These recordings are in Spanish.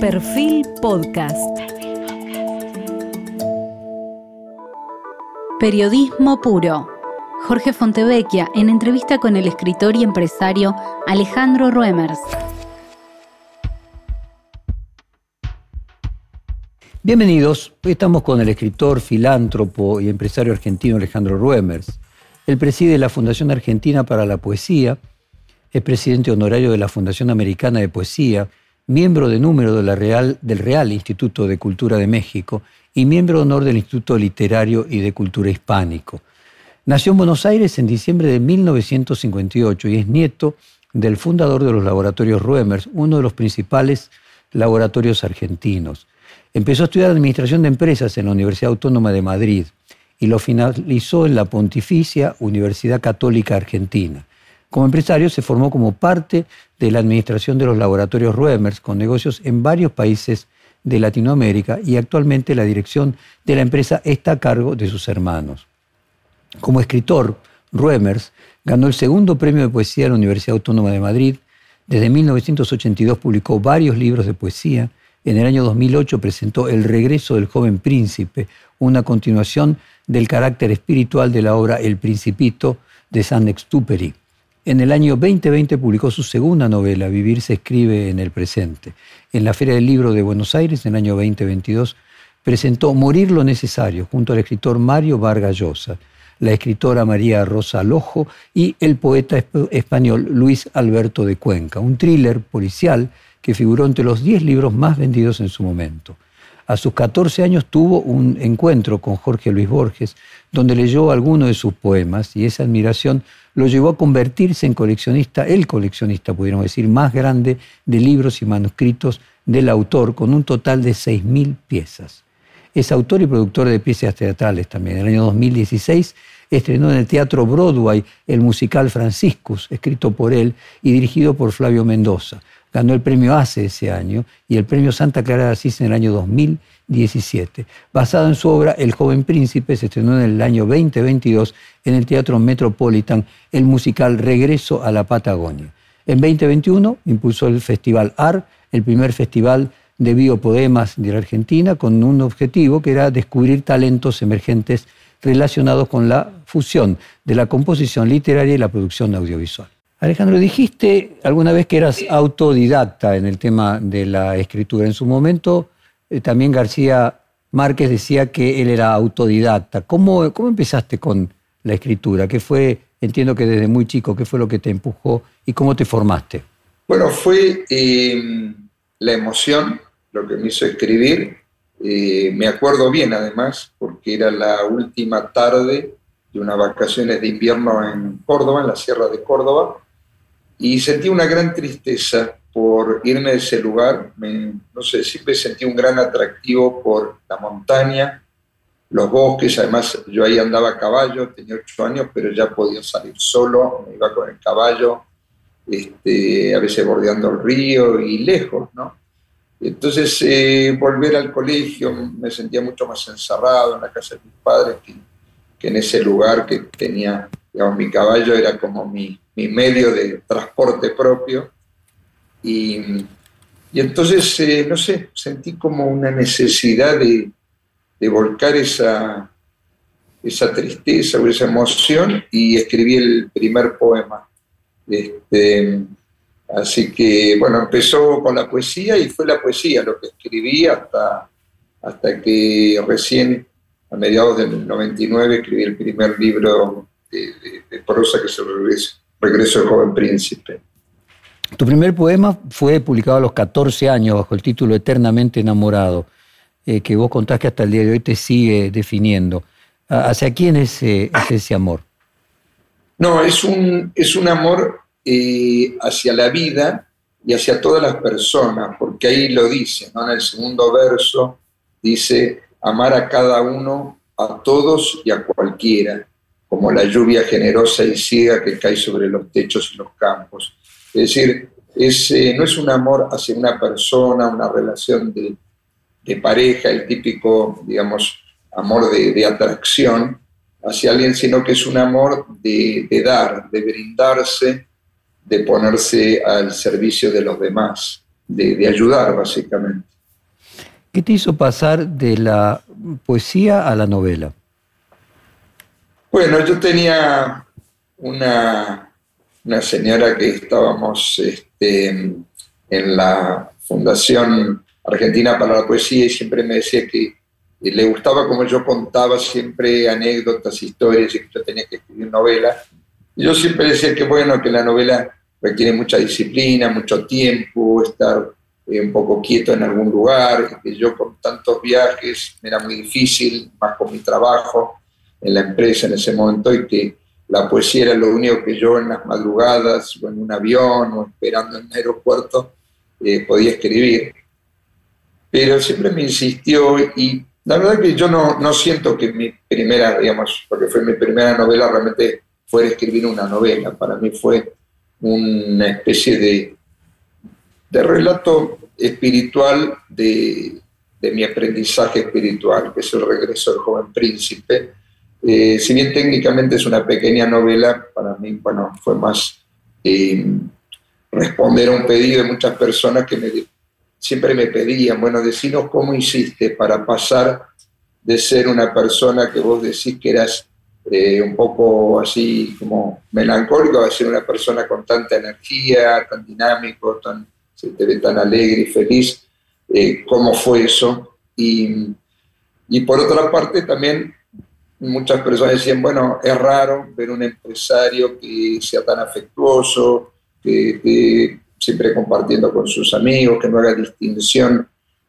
Perfil Podcast. Periodismo puro. Jorge Fontevecchia en entrevista con el escritor y empresario Alejandro Ruemers. Bienvenidos, hoy estamos con el escritor, filántropo y empresario argentino Alejandro Ruemers. Él preside la Fundación Argentina para la Poesía, es presidente honorario de la Fundación Americana de Poesía, miembro de número del Real Instituto de Cultura de México y miembro de honor del Instituto Literario y de Cultura Hispánico. Nació en Buenos Aires en diciembre de 1958 y es nieto del fundador de los laboratorios Ruemers, uno de los principales laboratorios argentinos. Empezó a estudiar Administración de Empresas en la Universidad Autónoma de Madrid y lo finalizó en la Pontificia Universidad Católica Argentina. Como empresario se formó como parte de la administración de los laboratorios Ruemers con negocios en varios países de Latinoamérica y actualmente la dirección de la empresa está a cargo de sus hermanos. Como escritor, Ruemers ganó el segundo premio de poesía de la Universidad Autónoma de Madrid. Desde 1982 publicó varios libros de poesía. En el año 2008 presentó El regreso del joven príncipe, una continuación del carácter espiritual de la obra El Principito de Saint-Exupéry. En el año 2020 publicó su segunda novela, Vivir se escribe en el presente. En la Feria del Libro de Buenos Aires, en el año 2022, presentó Morir lo necesario junto al escritor Mario Vargas Llosa, la escritora María Rosa Lojo y el poeta español Luis Alberto de Cuenca, un thriller policial que figuró entre los 10 libros más vendidos en su momento. A sus 14 años tuvo un encuentro con Jorge Luis Borges, donde leyó algunos de sus poemas y esa admiración lo llevó a convertirse en coleccionista, el coleccionista, pudiéramos decir, más grande de libros y manuscritos del autor, con un total de 6.000 piezas. Es autor y productor de piezas teatrales también. En el año 2016 estrenó en el Teatro Broadway el musical Franciscus, escrito por él y dirigido por Flavio Mendoza. Ganó el premio ACE ese año y el premio Santa Clara de Asís en el año 2017. Basado en su obra El joven príncipe, se estrenó en el año 2022 en el Teatro Metropolitan el musical Regreso a la Patagonia. En 2021 impulsó el Festival AR, el primer festival de biopoemas de la Argentina, con un objetivo que era descubrir talentos emergentes relacionados con la fusión de la composición literaria y la producción audiovisual. Alejandro, dijiste alguna vez que eras autodidacta en el tema de la escritura. En su momento eh, también García Márquez decía que él era autodidacta. ¿Cómo, ¿Cómo empezaste con la escritura? ¿Qué fue, entiendo que desde muy chico, qué fue lo que te empujó y cómo te formaste? Bueno, fue em, la emoción lo que me hizo escribir. Eh, me acuerdo bien además, porque era la última tarde de unas vacaciones de invierno en Córdoba, en la Sierra de Córdoba, y sentí una gran tristeza por irme de ese lugar. no sé, siempre sentí un gran atractivo por la montaña, los bosques. Además, yo ahí andaba a caballo, tenía ocho años, pero ya podía salir solo, me iba con el caballo, este, a veces bordeando el río y lejos, ¿no? Entonces, eh, volver al colegio me sentía mucho más encerrado en la casa de mis padres que, que en ese lugar que tenía, mi caballo era como mi, mi medio de transporte propio. Y, entonces, eh, no sé, sentí como una necesidad de, volcar esa, esa tristeza o esa emoción y escribí el primer poema. Este, así que, bueno, empezó con la poesía y fue la poesía lo que escribí hasta, hasta que recién, a mediados del 99, escribí el primer libro de, de prosa que se regresa Regreso del joven príncipe. Tu primer poema fue publicado a los 14 años bajo el título Eternamente enamorado, eh, que vos contás que hasta el día de hoy te sigue definiendo. ¿Hacia quién es, eh, ese amor? No, es un, es un amor eh, hacia la vida y hacia todas las personas, porque ahí lo dice, ¿no? en el segundo verso dice, amar a cada uno, a todos y a cualquiera como la lluvia generosa y ciega que cae sobre los techos y los campos. Es decir, eh, no es un amor hacia una persona, una relación de, pareja, el típico, digamos, amor de, atracción hacia alguien, sino que es un amor de, dar, de brindarse, de ponerse al servicio de los demás. de, ayudar, básicamente. ¿Qué te hizo pasar de la poesía a la novela? Bueno, yo tenía una, una señora que estábamos este, en la Fundación Argentina para la Poesía y siempre me decía que le gustaba como yo contaba siempre anécdotas, historias y que yo tenía que escribir novela. Y yo siempre decía que bueno, que la novela requiere mucha disciplina, mucho tiempo, estar eh, un poco quieto en algún lugar, que yo con tantos viajes me era muy difícil, más con mi trabajo en la empresa en ese momento, y que la poesía era lo único que yo en las madrugadas o en un avión o esperando en un aeropuerto eh, podía escribir. Pero siempre me insistió y la verdad que yo no, no siento que mi primera, digamos, porque fue mi primera novela, realmente fue escribir una novela. Para mí fue una especie de, de relato espiritual de, de, mi aprendizaje espiritual, que es el regreso del joven príncipe. Eh, si bien técnicamente es una pequeña novela, para mí, bueno, fue más eh, responder a un pedido de muchas personas que siempre me pedían, bueno, decinos cómo hiciste para pasar de ser una persona que vos decís que eras eh, un poco así como melancólico, a ser una persona con tanta energía, tan dinámico, tan, se te ve tan alegre y feliz, eh, cómo fue eso. Y, y, por otra parte también muchas personas decían, bueno, es raro ver un empresario que sea tan afectuoso, que esté siempre compartiendo con sus amigos, que no haga distinción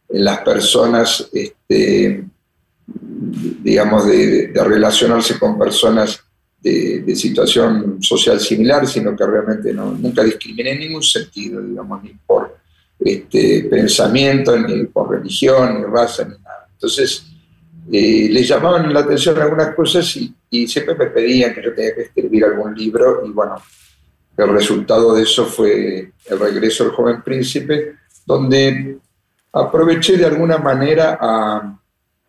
en las personas. Este, digamos, de, relacionarse con personas de, situación social similar, sino que realmente no, nunca discrimina en ningún sentido, digamos, ni por este, pensamiento, ni por religión, ni raza, ni nada. Entonces, eh, le llamaban la atención algunas cosas y, siempre me pedían que yo tenía que escribir algún libro y bueno, el resultado de eso fue El regreso del joven príncipe, donde aproveché de alguna manera a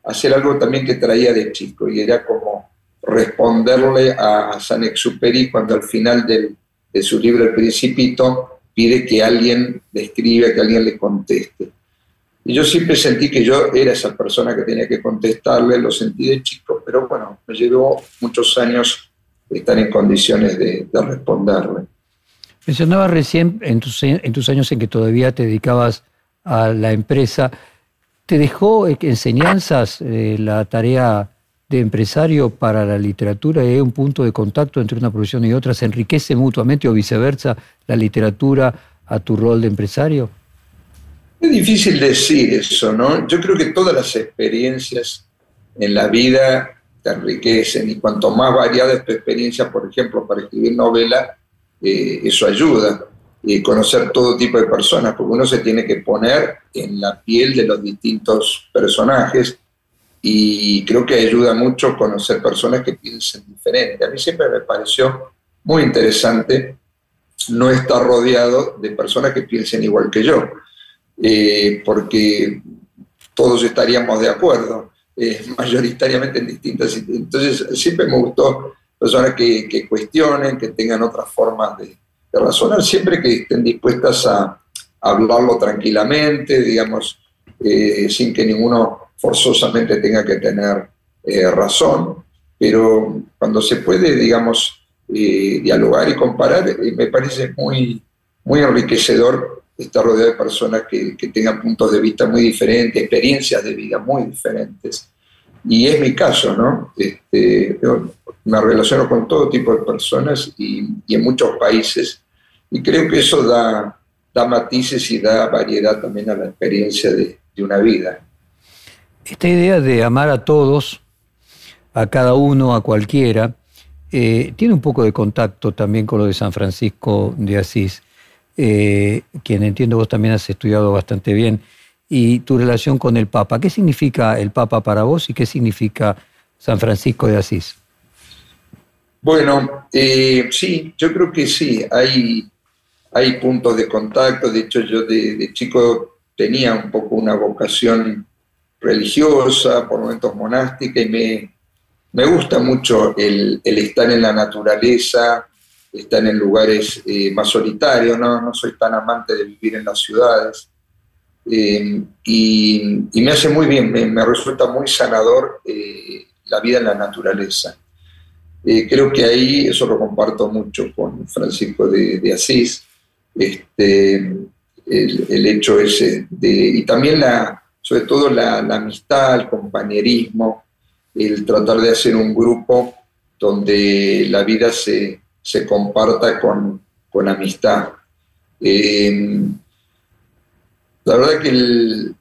hacer algo también que traía de chico y era como responderle a San Exuperi cuando al final de su libro El Principito pide que alguien le escriba, que alguien le conteste. Y yo siempre sentí que yo era esa persona que tenía que contestarle, lo sentí de chico, pero bueno, me llevó muchos años estar en condiciones de, responderle. Mencionabas recién en tus, en tus años en que todavía te dedicabas a la empresa, ¿Te dejó enseñanzas eh, la tarea de empresario para la literatura? ¿Es un punto de contacto entre una profesión y otra? ¿Se enriquece mutuamente o viceversa la literatura a tu rol de empresario? Es difícil decir eso, ¿no? Yo creo que todas las experiencias en la vida te enriquecen y cuanto más variada es tu experiencia, por ejemplo, para escribir novela, eh, eso ayuda conocer todo tipo de personas, porque uno se tiene que poner en la piel de los distintos personajes y creo que ayuda mucho conocer personas que piensen diferente. A mí siempre me pareció muy interesante no estar rodeado de personas que piensen igual que yo, eh, porque todos estaríamos de acuerdo, eh, mayoritariamente en distintas... Entonces siempre me gustó personas que, que cuestionen, que tengan otras formas de, de razonar siempre que estén dispuestas a, hablarlo tranquilamente, digamos, eh, sin que ninguno forzosamente tenga que tener eh, razón, pero cuando se puede, digamos, eh, dialogar y comparar, me parece muy, muy enriquecedor estar rodeado de personas que, que, tengan puntos de vista muy diferentes, experiencias de vida muy diferentes. Y es mi caso, ¿no? Este, me relaciono con todo tipo de personas y, en muchos países. Y creo que eso da, matices y da variedad también a la experiencia de, una vida. Esta idea de amar a todos, a cada uno, a cualquiera, eh, tiene un poco de contacto también con lo de San Francisco de Asís, eh, quien entiendo vos también has estudiado bastante bien, y tu relación con el Papa. ¿Qué significa el Papa para vos y qué significa San Francisco de Asís? Bueno, eh, sí, yo creo que sí, hay, hay puntos de contacto, de hecho yo de, chico tenía un poco una vocación religiosa, por momentos monástica, y me, me gusta mucho el, estar en la naturaleza, estar en lugares eh, más solitarios, ¿no? no soy tan amante de vivir en las ciudades, eh, y, me hace muy bien, me, resulta muy sanador la vida en la naturaleza. creo que ahí eso lo comparto mucho con Francisco de, Asís, este, el, hecho ese de, y también la, sobre todo la, amistad, el compañerismo, el tratar de hacer un grupo donde la vida se, se comparta con, con amistad. Eh, la verdad que,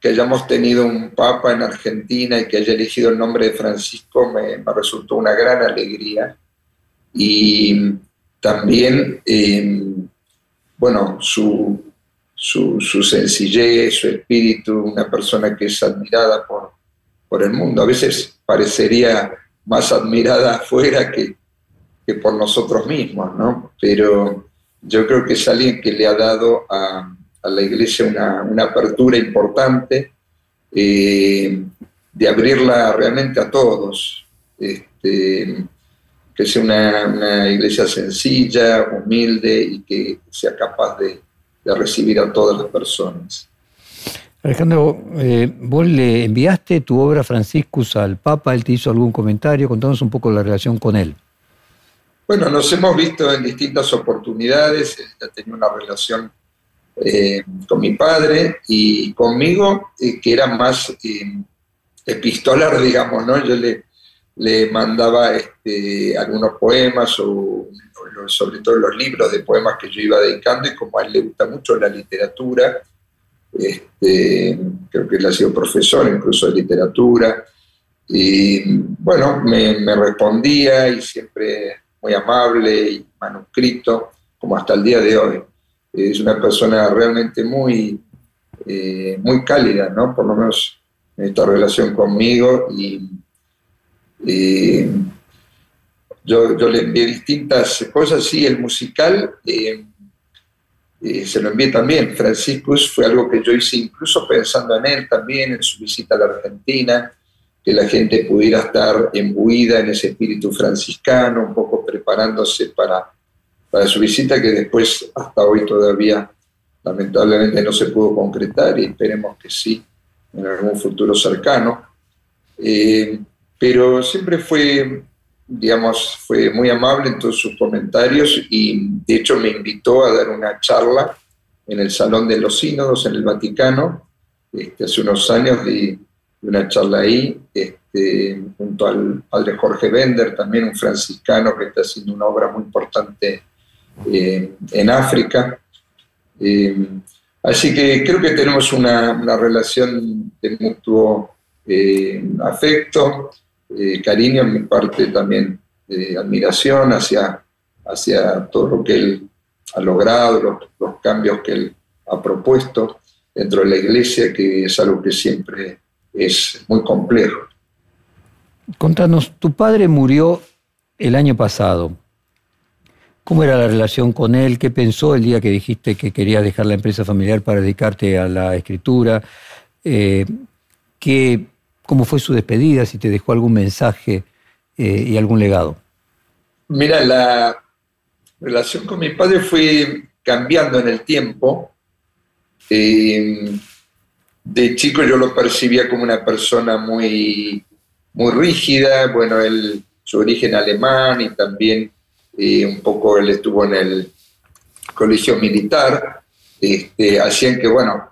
que hayamos tenido un papa en Argentina y que haya elegido el nombre de Francisco me, resultó una gran alegría. Y también, eh, bueno, su, su, su, sencillez, su espíritu, una persona que es admirada por, por el mundo. A veces parecería más admirada afuera que, que por nosotros mismos, ¿no? Pero yo creo que es alguien que le ha dado a, la iglesia una, apertura importante, eh, de abrirla realmente a todos, este, que sea una, iglesia sencilla, humilde y que sea capaz de, de recibir a todas las personas. Alejandro, eh, vos le enviaste tu obra Franciscus al Papa, él te hizo algún comentario, contanos un poco la relación con él. Bueno, nos hemos visto en distintas oportunidades, él tenía una relación eh, con mi padre y conmigo, eh, que era más epistolar, digamos, ¿no? Yo le, le mandaba este, algunos poemas o, sobre todo los libros de poemas que yo iba dedicando y como a él le gusta mucho la literatura, este, creo que él ha sido profesor incluso de literatura, y bueno, me, respondía y siempre muy amable y manuscrito, como hasta el día de hoy. Es una persona realmente muy, eh, muy cálida, ¿no? Por lo menos en esta relación conmigo y, yo, yo, le envié distintas cosas, sí, el musical eh, se lo envié también. Franciscus fue algo que yo hice incluso pensando en él también, en su visita a la Argentina, que la gente pudiera estar embuida en ese espíritu franciscano, un poco preparándose para, para su visita, que después hasta hoy todavía lamentablemente no se pudo concretar y esperemos que sí en algún futuro cercano. Eh, pero siempre fue digamos, fue muy amable en todos sus comentarios y de hecho me invitó a dar una charla en el Salón de los Sínodos en el Vaticano, este, hace unos años di una charla ahí, este, junto al padre Jorge Bender, también un franciscano que está haciendo una obra muy importante eh, en África. Eh, así que creo que tenemos una, una relación de mutuo eh, afecto cariño, en mi parte también admiración hacia, hacia todo lo que él ha logrado, los, cambios que él ha propuesto dentro de la iglesia, que es algo que siempre es muy complejo. Contanos, tu padre murió el año pasado. ¿Cómo era la relación con él? ¿Qué pensó el día que dijiste que querías dejar la empresa familiar para dedicarte a la escritura? Eh, ¿Qué cómo fue su despedida, si te dejó algún mensaje eh, y algún legado. Mira, la relación con mi padre fue cambiando en el tiempo. Eh, de chico yo lo percibía como una persona muy, muy rígida, bueno, él, su origen alemán y también eh, un poco él estuvo en el colegio militar, este, hacían que, bueno,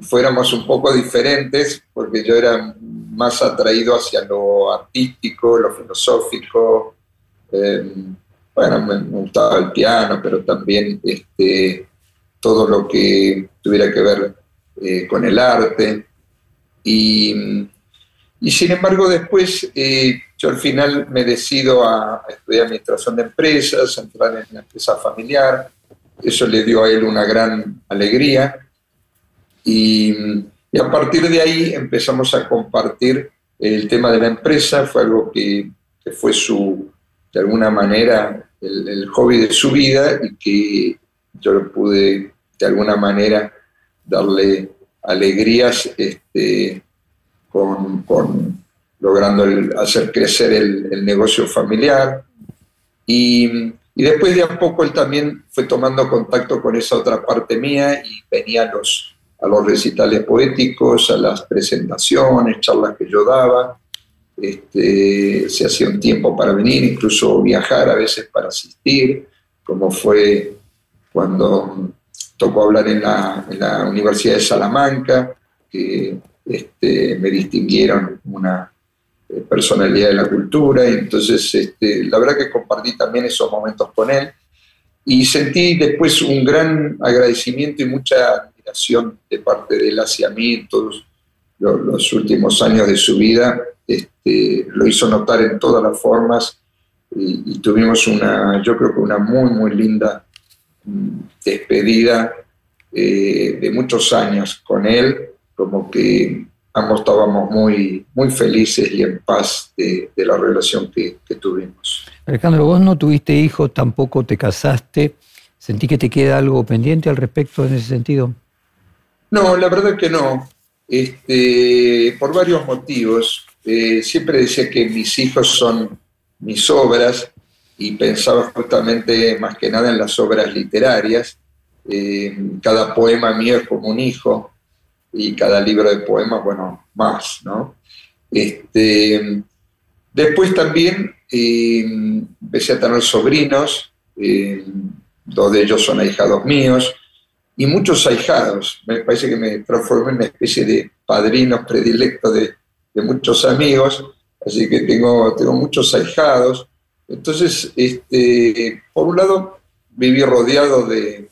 fuéramos un poco diferentes, porque yo era más atraído hacia lo artístico, lo filosófico. Eh, bueno, me, gustaba el piano, pero también este, todo lo que tuviera que ver eh, con el arte. Y, sin embargo, después eh, yo al final me decido a, estudiar administración de empresas, a entrar en la empresa familiar. Eso le dio a él una gran alegría. Y, y a partir de ahí empezamos a compartir el tema de la empresa, fue algo que, fue su, de alguna manera, el, hobby de su vida y que yo pude de alguna manera darle alegrías este, con, logrando hacer crecer el, negocio familiar. Y, después de a poco él también fue tomando contacto con esa otra parte mía y venía los, a los recitales poéticos, a las presentaciones, charlas que yo daba. Este, se hacía un tiempo para venir, incluso viajar a veces para asistir, como fue cuando tocó hablar en la, Universidad de Salamanca, que este, me distinguieron una eh, personalidad de la cultura, y entonces este, la verdad que compartí también esos momentos con él y sentí después un gran agradecimiento y mucha admiración de parte de él hacia mí todos los, últimos años de su vida. Este, lo hizo notar en todas las formas y, tuvimos una, yo creo que una muy, muy linda despedida eh, de muchos años con él, como que ambos estábamos muy, muy felices y en paz de, la relación que, tuvimos. Alejandro, vos no tuviste hijos, tampoco te casaste. ¿Sentí que te queda algo pendiente al respecto en ese sentido? No, la verdad que no. Este, por varios motivos. Eh, siempre decía que mis hijos son mis obras y pensaba justamente más que nada en las obras literarias. Eh, cada poema mío es como un hijo y cada libro de poemas, bueno, más, ¿no? Este, después también eh, empecé a tener sobrinos, eh, dos de ellos son ahijados míos, y muchos ahijados. Me parece que me transformé en una especie de padrino predilecto de, de muchos amigos, así que tengo, tengo muchos ahijados. Entonces, este, por un lado, viví rodeado de,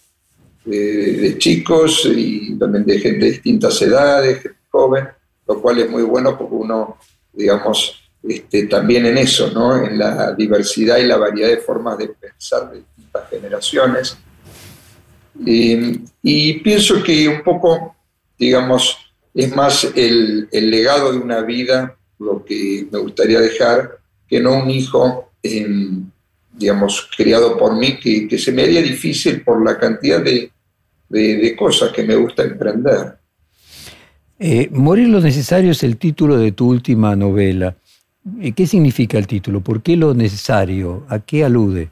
chicos y también de gente de distintas edades, gente joven, lo cual es muy bueno porque uno, digamos, este, también en eso, ¿no? en la diversidad y la variedad de formas de pensar de distintas generaciones. y pienso que un poco, digamos, es más el, legado de una vida lo que me gustaría dejar que no un hijo, digamos, criado por mí, que, que, se me haría difícil por la cantidad de, de, cosas que me gusta emprender. Eh, Morir lo necesario es el título de tu última novela. Eh, ¿Qué significa el título? ¿Por qué lo necesario? ¿A qué alude?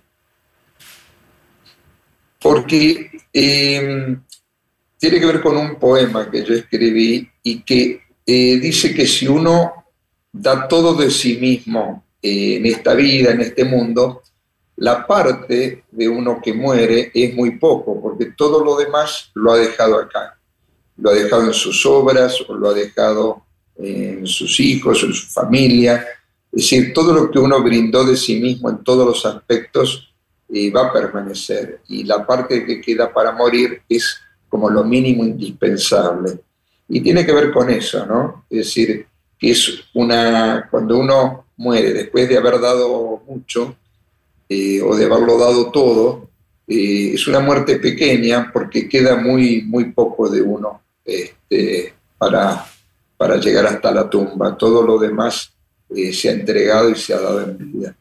Porque em, tiene que ver con un poema que yo escribí y que eh, dice que si uno da todo de sí mismo en esta vida, en este mundo, la parte de uno que muere es muy poco, porque todo lo demás lo ha dejado acá. Lo ha dejado en sus obras o lo ha dejado en sus hijos, en su familia. Es decir, todo lo que uno brindó de sí mismo en todos los aspectos eh, va a permanecer. Y la parte que queda para morir es como lo mínimo indispensable. Y tiene que ver con eso, ¿no? Es decir, que es una, cuando uno muere después de haber dado mucho, eh, o de haberlo dado todo, eh, es una muerte pequeña porque queda muy, muy poco de uno este, para, para llegar hasta la tumba. Todo lo demás eh, se ha entregado y se ha dado en vida.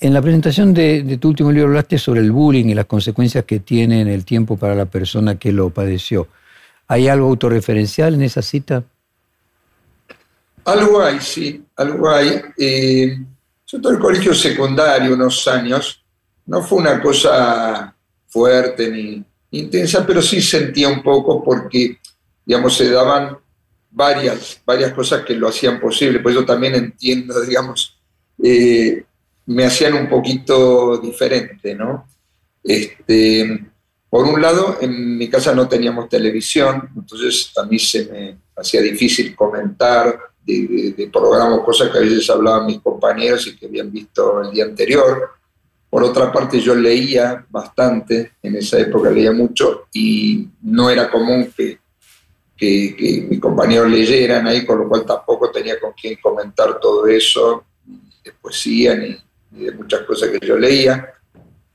En la presentación de, tu último libro hablaste sobre el bullying y las consecuencias que tiene en el tiempo para la persona que lo padeció. ¿Hay algo autorreferencial en esa cita? Algo hay, sí, algo hay. Yo todo el colegio secundario, unos años, no fue una cosa fuerte ni intensa, pero sí sentía un poco porque, digamos, se daban varias, varias cosas que lo hacían posible. Pues yo también entiendo, digamos, eh, me hacían un poquito diferente, ¿no? Este, por un lado, en mi casa no teníamos televisión, entonces a mí se me hacía difícil comentar de, programas, cosas que a veces hablaban mis compañeros y que habían visto el día anterior. Por otra parte, yo leía bastante, en esa época leía mucho y no era común que, que, mis compañeros leyeran ahí, con lo cual tampoco tenía con quién comentar todo eso, de poesía ni, de muchas cosas que yo leía.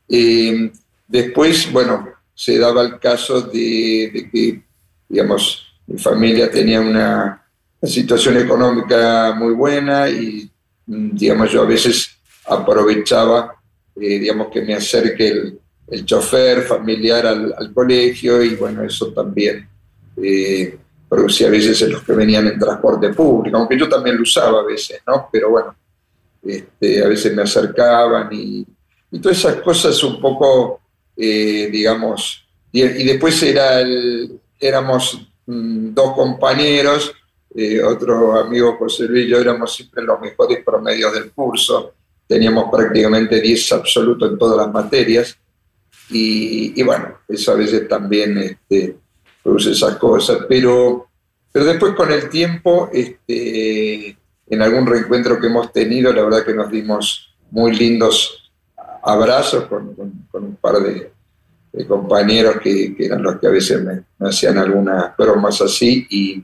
Eh, después, bueno, se daba el caso de, de que, digamos, mi familia tenía una, situación económica muy buena y, mm, digamos, yo a veces aprovechaba, eh, digamos, que me acerque el, el chofer familiar al, al, colegio y, bueno, eso también eh, producía a veces en los que venían en transporte público, aunque yo también lo usaba a veces, ¿no? Pero bueno, este, a veces me acercaban y, y todas esas cosas un poco, eh, digamos, y, y, después era el, éramos mm, dos compañeros, eh, otro amigo José Luis y yo éramos siempre los mejores promedios del curso, teníamos prácticamente 10 absolutos en todas las materias, y, bueno, eso a veces también este, produce esas cosas, pero, pero después con el tiempo, este, en algún reencuentro que hemos tenido, la verdad que nos dimos muy lindos abrazos con, un par de, compañeros que, eran los que a veces me, hacían algunas bromas así y,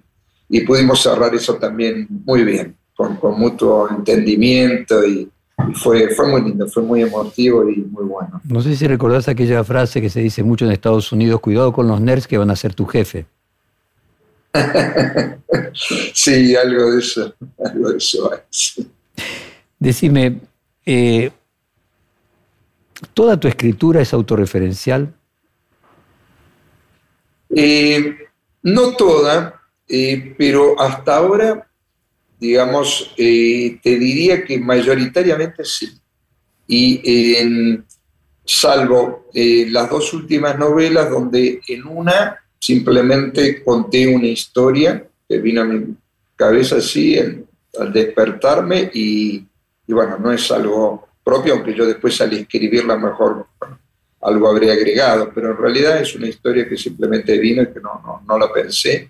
pudimos cerrar eso también muy bien, con, con mutuo entendimiento y, fue, fue muy lindo, fue muy emotivo y muy bueno. No sé si recordás aquella frase que se dice mucho en Estados Unidos, cuidado con los nerds que van a ser tu jefe. sí, algo de eso, algo de eso Decime, eh, ¿toda tu escritura es autorreferencial? Eh, no toda, eh, pero hasta ahora digamos, eh, te diría que mayoritariamente sí. Y salvo eh, las dos últimas novelas donde en una simplemente conté una historia que vino a mi cabeza así al despertarme y, bueno, no es algo propio, aunque yo después al escribirla mejor algo habría agregado, pero en realidad es una historia que simplemente vino y que no, no, no la pensé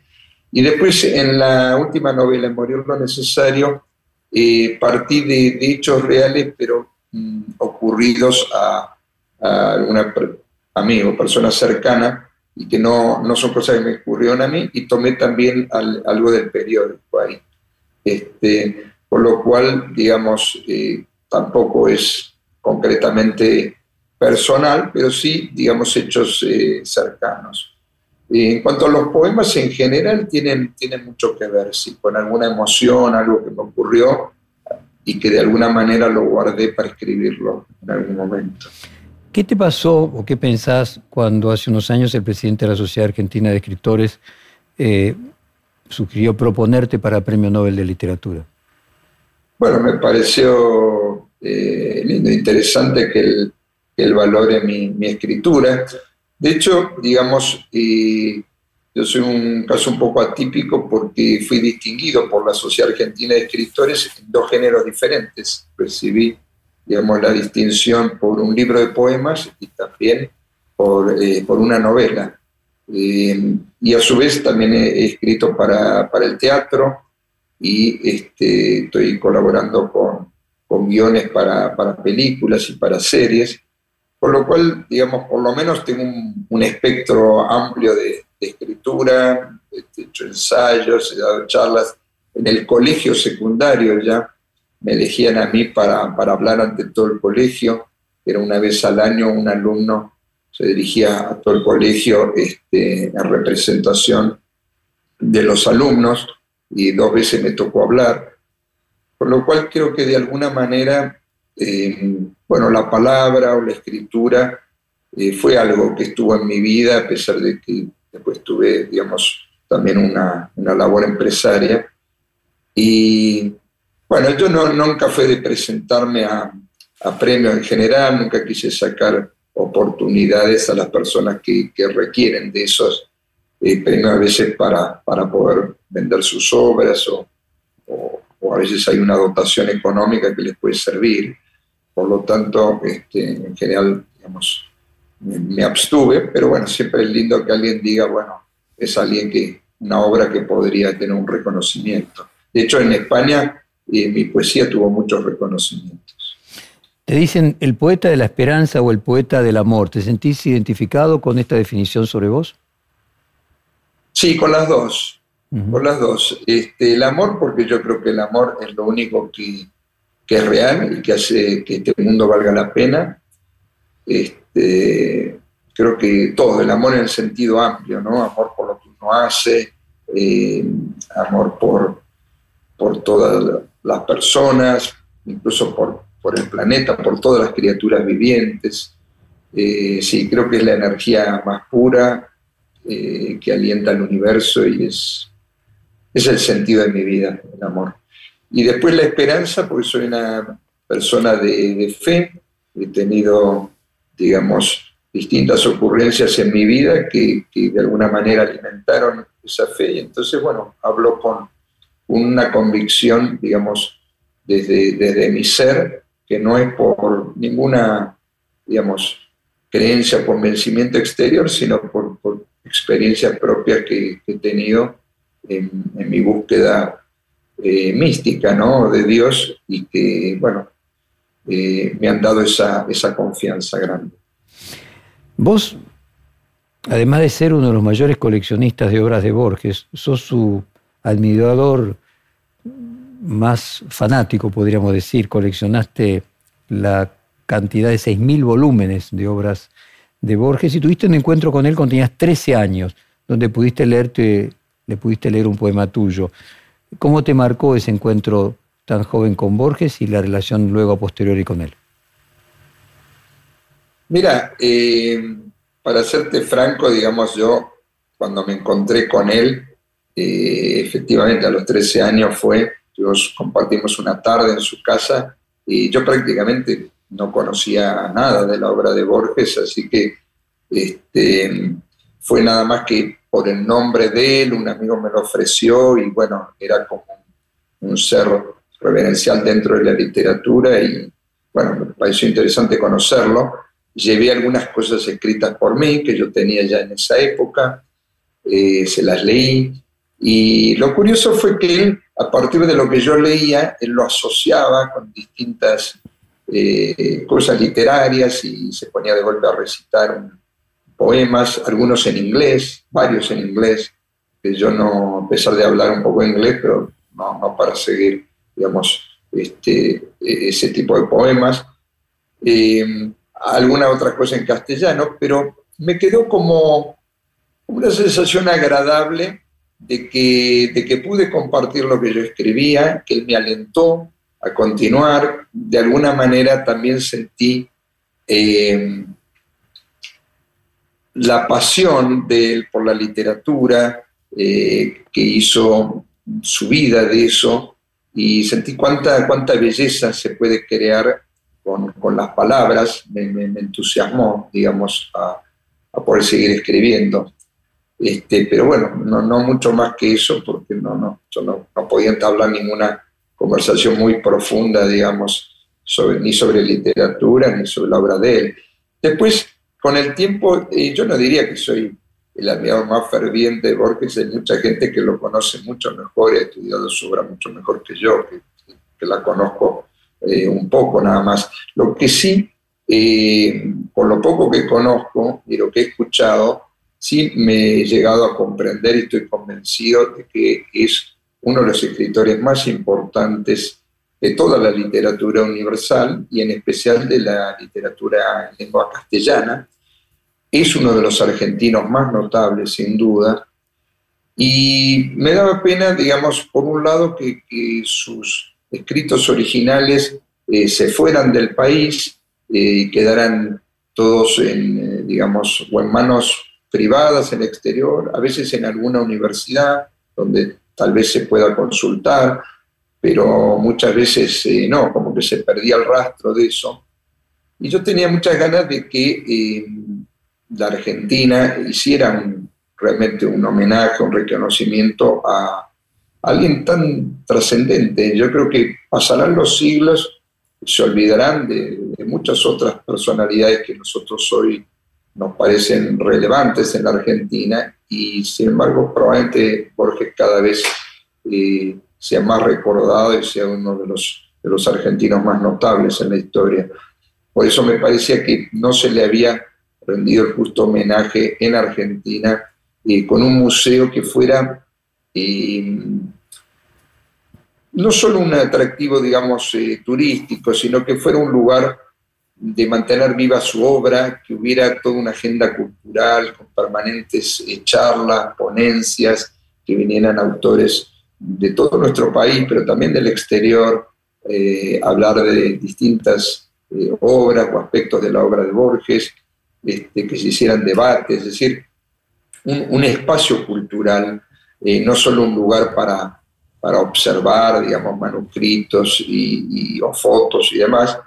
y después en la última novela, en Morir lo Necesario, eh, partí de, hechos reales, pero mm, ocurridos a, a una amigo, persona cercana, y que no, no son cosas que me ocurrieron a mí, y tomé también algo del periódico ahí. Este, por lo cual, digamos, eh, tampoco es concretamente personal, pero sí, digamos, hechos eh, cercanos en cuanto a los poemas en general, tienen, tienen mucho que ver, sí, con alguna emoción, algo que me ocurrió y que de alguna manera lo guardé para escribirlo en algún momento. ¿Qué te pasó o qué pensás cuando hace unos años el presidente de la Sociedad Argentina de Escritores eh, sugirió proponerte para Premio Nobel de Literatura? Bueno, me pareció eh, lindo, interesante que él, que valore mi, mi escritura. De hecho, digamos, yo soy un caso un poco atípico porque fui distinguido por la Sociedad Argentina de Escritores en dos géneros diferentes. Recibí, digamos, la distinción por un libro de poemas y también por, eh, una novela. Eh, y a su vez también he, escrito para, el teatro y este, estoy colaborando con, con guiones para, para películas y para series. Por lo cual, digamos, por lo menos tengo un, espectro amplio de, escritura, he hecho ensayos, he dado charlas. En el colegio secundario ya me elegían a mí para, hablar ante todo el colegio. Era una vez al año un alumno se dirigía a todo el colegio este, en representación de los alumnos y dos veces me tocó hablar. Por lo cual creo que de alguna manera eh, bueno, la palabra o la escritura eh, fue algo que estuvo en mi vida, a pesar de que después tuve, digamos, también una, labor empresaria. Y bueno, yo no, nunca fue de presentarme a, premios en general, nunca quise sacar oportunidades a las personas que, requieren de esos eh, premios a veces para, para poder vender sus obras o, o, a veces hay una dotación económica que les puede servir. Por lo tanto, este, en general, digamos, me, abstuve, pero bueno, siempre es lindo que alguien diga, bueno, es alguien que, una obra que podría tener un reconocimiento. De hecho, en España eh, mi poesía tuvo muchos reconocimientos. Te dicen el poeta de la esperanza o el poeta del amor. ¿Te sentís identificado con esta definición sobre vos? Sí, con las dos. Con las dos. Este, el amor, porque yo creo que el amor es lo único que, que es real y que hace que este mundo valga la pena. Este, creo que todo, el amor en el sentido amplio, ¿no? Amor por lo que uno hace, eh, amor por, por todas las personas, incluso por, por el planeta, por todas las criaturas vivientes. Eh, sí, creo que es la energía más pura eh, que alienta el universo y es, es el sentido de mi vida, el amor. Y después la esperanza, porque soy una persona de, fe, he tenido, digamos, distintas ocurrencias en mi vida que, de alguna manera alimentaron esa fe. Y entonces, bueno, hablo con una convicción, digamos, desde, desde mi ser, que no es por ninguna, digamos, creencia o convencimiento exterior, sino por, experiencias propias que, he tenido en, mi búsqueda eh, mística, ¿no? De Dios y que, bueno, eh, me han dado esa, esa confianza grande. Vos, además de ser uno de los mayores coleccionistas de obras de Borges, sos su admirador más fanático, podríamos decir. Coleccionaste la cantidad de 6.000 volúmenes de obras de Borges y tuviste un encuentro con él cuando tenías 13 años, donde pudiste leerte, le pudiste leer un poema tuyo. ¿Cómo te marcó ese encuentro tan joven con Borges y la relación luego a posteriori con él? Mira, eh, para serte franco, digamos, yo cuando me encontré con él, eh, efectivamente a los 13 años fue, nos compartimos una tarde en su casa y yo prácticamente no conocía nada de la obra de Borges, así que este, fue nada más que por el nombre de él, un amigo me lo ofreció y bueno, era como un ser reverencial dentro de la literatura y bueno, me pareció interesante conocerlo. Llevé algunas cosas escritas por mí que yo tenía ya en esa época, eh, se las leí, y lo curioso fue que él, a partir de lo que yo leía, él lo asociaba con distintas eh, cosas literarias y se ponía de golpe a recitar poemas, algunos en inglés, varios en inglés, que yo no, a pesar de hablar un poco inglés, pero no, no para seguir, digamos, este, ese tipo de poemas. Eh, alguna otra cosa en castellano, pero me quedó como una sensación agradable de que, de que pude compartir lo que yo escribía, que él me alentó a continuar. De alguna manera también sentí eh, la pasión de él por la literatura, eh, que hizo su vida de eso, y sentí cuánta, cuánta belleza se puede crear con, las palabras, me, entusiasmó, digamos, a, poder seguir escribiendo. Este, pero bueno, no, no, mucho más que eso, porque no, no, yo no, podía entablar ninguna conversación muy profunda, digamos, ni sobre literatura, ni sobre la obra de él. Después, con el tiempo, eh, yo no diría que soy el admirador más ferviente de Borges, hay mucha gente que lo conoce mucho mejor, ha estudiado su obra mucho mejor que yo, que, la conozco eh, un poco nada más. Lo que sí, eh, por lo poco que conozco y lo que he escuchado, sí me he llegado a comprender y estoy convencido de que es uno de los escritores más importantes de toda la literatura universal y en especial de la literatura en lengua castellana. Es uno de los argentinos más notables, sin duda. Y me daba pena, digamos, por un lado, que sus escritos originales eh, se fueran del país eh, y quedaran todos en, eh, digamos, o en manos privadas en el exterior, a veces en alguna universidad donde tal vez se pueda consultar, pero muchas veces no, como que se perdía el rastro de eso. Y yo tenía muchas ganas de que la Argentina hiciera realmente un homenaje, un reconocimiento a, alguien tan trascendente. Yo creo que pasarán los siglos, se olvidarán de, muchas otras personalidades que nosotros hoy nos parecen relevantes en la Argentina y sin embargo probablemente Borges cada vez eh, sea más recordado y sea uno de los, argentinos más notables en la historia. Por eso me parecía que no se le había rendido el justo homenaje en Argentina eh, con un museo que fuera no solo un atractivo, digamos, eh, turístico, sino que fuera un lugar de mantener viva su obra, que hubiera toda una agenda cultural con permanentes eh, charlas, ponencias, que vinieran autores de todo nuestro país, pero también del exterior, eh, hablar de distintas obras o aspectos de la obra de Borges, este, que se hicieran debates, es decir, un espacio cultural eh, no solo un lugar para, para observar, digamos, manuscritos y, o fotos y demás,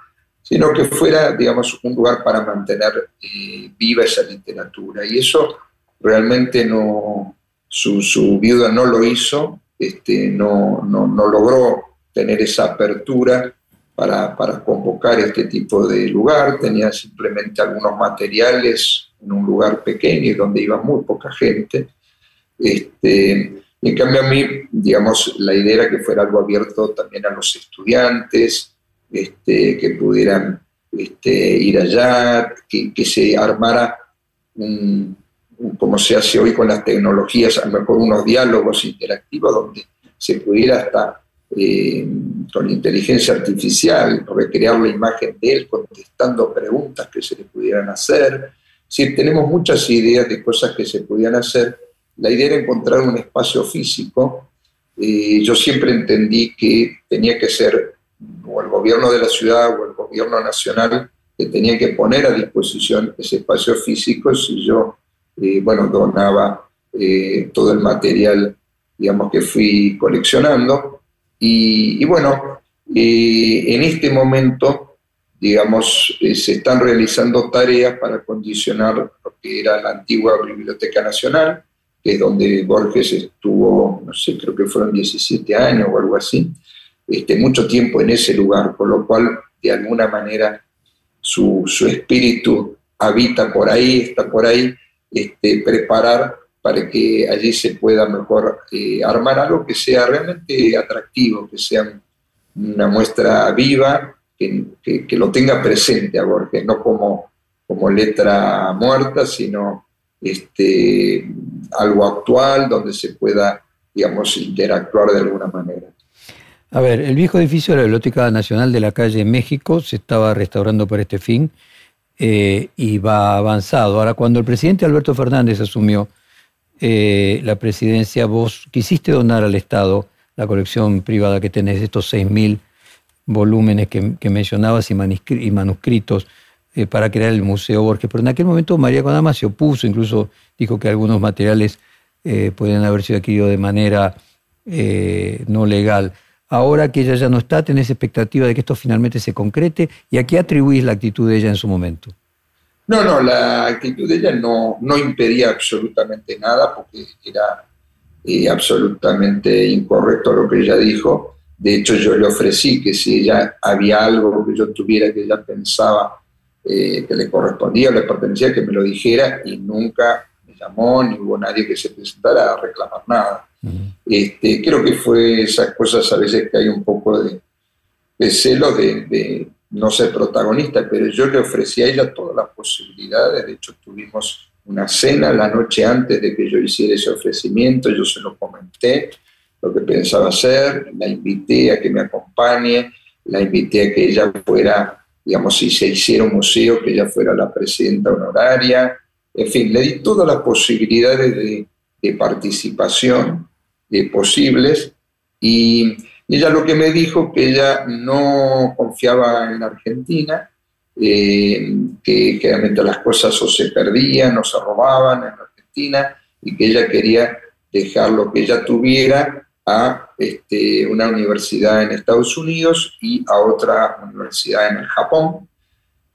sino que fuera, digamos, un lugar para mantener eh, viva esa literatura. Y eso realmente no, su, su viuda no lo hizo, este, no, no, no, logró tener esa apertura para, para, convocar este tipo de lugar, tenía simplemente algunos materiales en un lugar pequeño donde iba muy poca gente. Este, en cambio a mí, digamos, la idea era que fuera algo abierto también a los estudiantes, este, que pudieran este, ir allá, que, que se armara un, como se hace hoy con las tecnologías, a lo mejor unos diálogos interactivos donde se pudiera hasta eh, con inteligencia artificial recrear la imagen de él contestando preguntas que se le pudieran hacer. Si tenemos muchas ideas de cosas que se podían hacer, la idea era encontrar un espacio físico. Eh, yo siempre entendí que tenía que ser o el gobierno de la ciudad o el gobierno nacional que tenía que poner a disposición ese espacio físico si yo bueno, donaba eh, todo el material, digamos, que fui coleccionando. Y, bueno, eh, en este momento, digamos, eh, se están realizando tareas para condicionar lo que era la antigua Biblioteca Nacional, que es donde Borges estuvo, no sé, creo que fueron 17 años o algo así, este, mucho tiempo en ese lugar, con lo cual, de alguna manera, su, su espíritu habita por ahí, está por ahí, este, preparar para que allí se pueda mejor eh, armar algo que sea realmente atractivo, que sea una muestra viva, que, que, lo tenga presente a Borges, no como, como letra muerta, sino este, algo actual donde se pueda, digamos, interactuar de alguna manera. A ver, el viejo edificio de la Biblioteca Nacional de la calle México se estaba restaurando para este fin eh, y va avanzado. Ahora, cuando el presidente Alberto Fernández asumió eh, la presidencia, vos quisiste donar al Estado la colección privada que tenés, estos 6.000 volúmenes que, mencionabas y, manuscritos eh, para crear el Museo Borges. Pero en aquel momento María Conama se opuso, incluso dijo que algunos materiales podían haber sido adquiridos de manera no legal. Ahora que ella ya no está, ¿tenés expectativa de que esto finalmente se concrete? ¿Y a qué atribuís la actitud de ella en su momento? No, no, la actitud de ella no, no impedía absolutamente nada porque era eh, absolutamente incorrecto lo que ella dijo. De hecho, yo le ofrecí que si ella había algo que yo tuviera que ella pensaba eh, que le correspondía o le pertenecía, que me lo dijera y nunca llamó ni hubo nadie que se presentara a reclamar nada. Este, creo que fue esas cosas a veces que hay un poco de, celo de, no ser protagonista, pero yo le ofrecí a ella todas las posibilidades. De hecho, tuvimos una cena la noche antes de que yo hiciera ese ofrecimiento, yo se lo comenté, lo que pensaba hacer, la invité a que me acompañe, la invité a que ella fuera, digamos, si se hiciera un museo, que ella fuera la presidenta honoraria, en fin, le di todas las posibilidades de, de participación posibles. Y ella lo que me dijo, que ella no confiaba en Argentina, eh, que generalmente las cosas o se perdían o se robaban en Argentina y que ella quería dejar lo que ella tuviera a este, una universidad en Estados Unidos y a otra universidad en el Japón.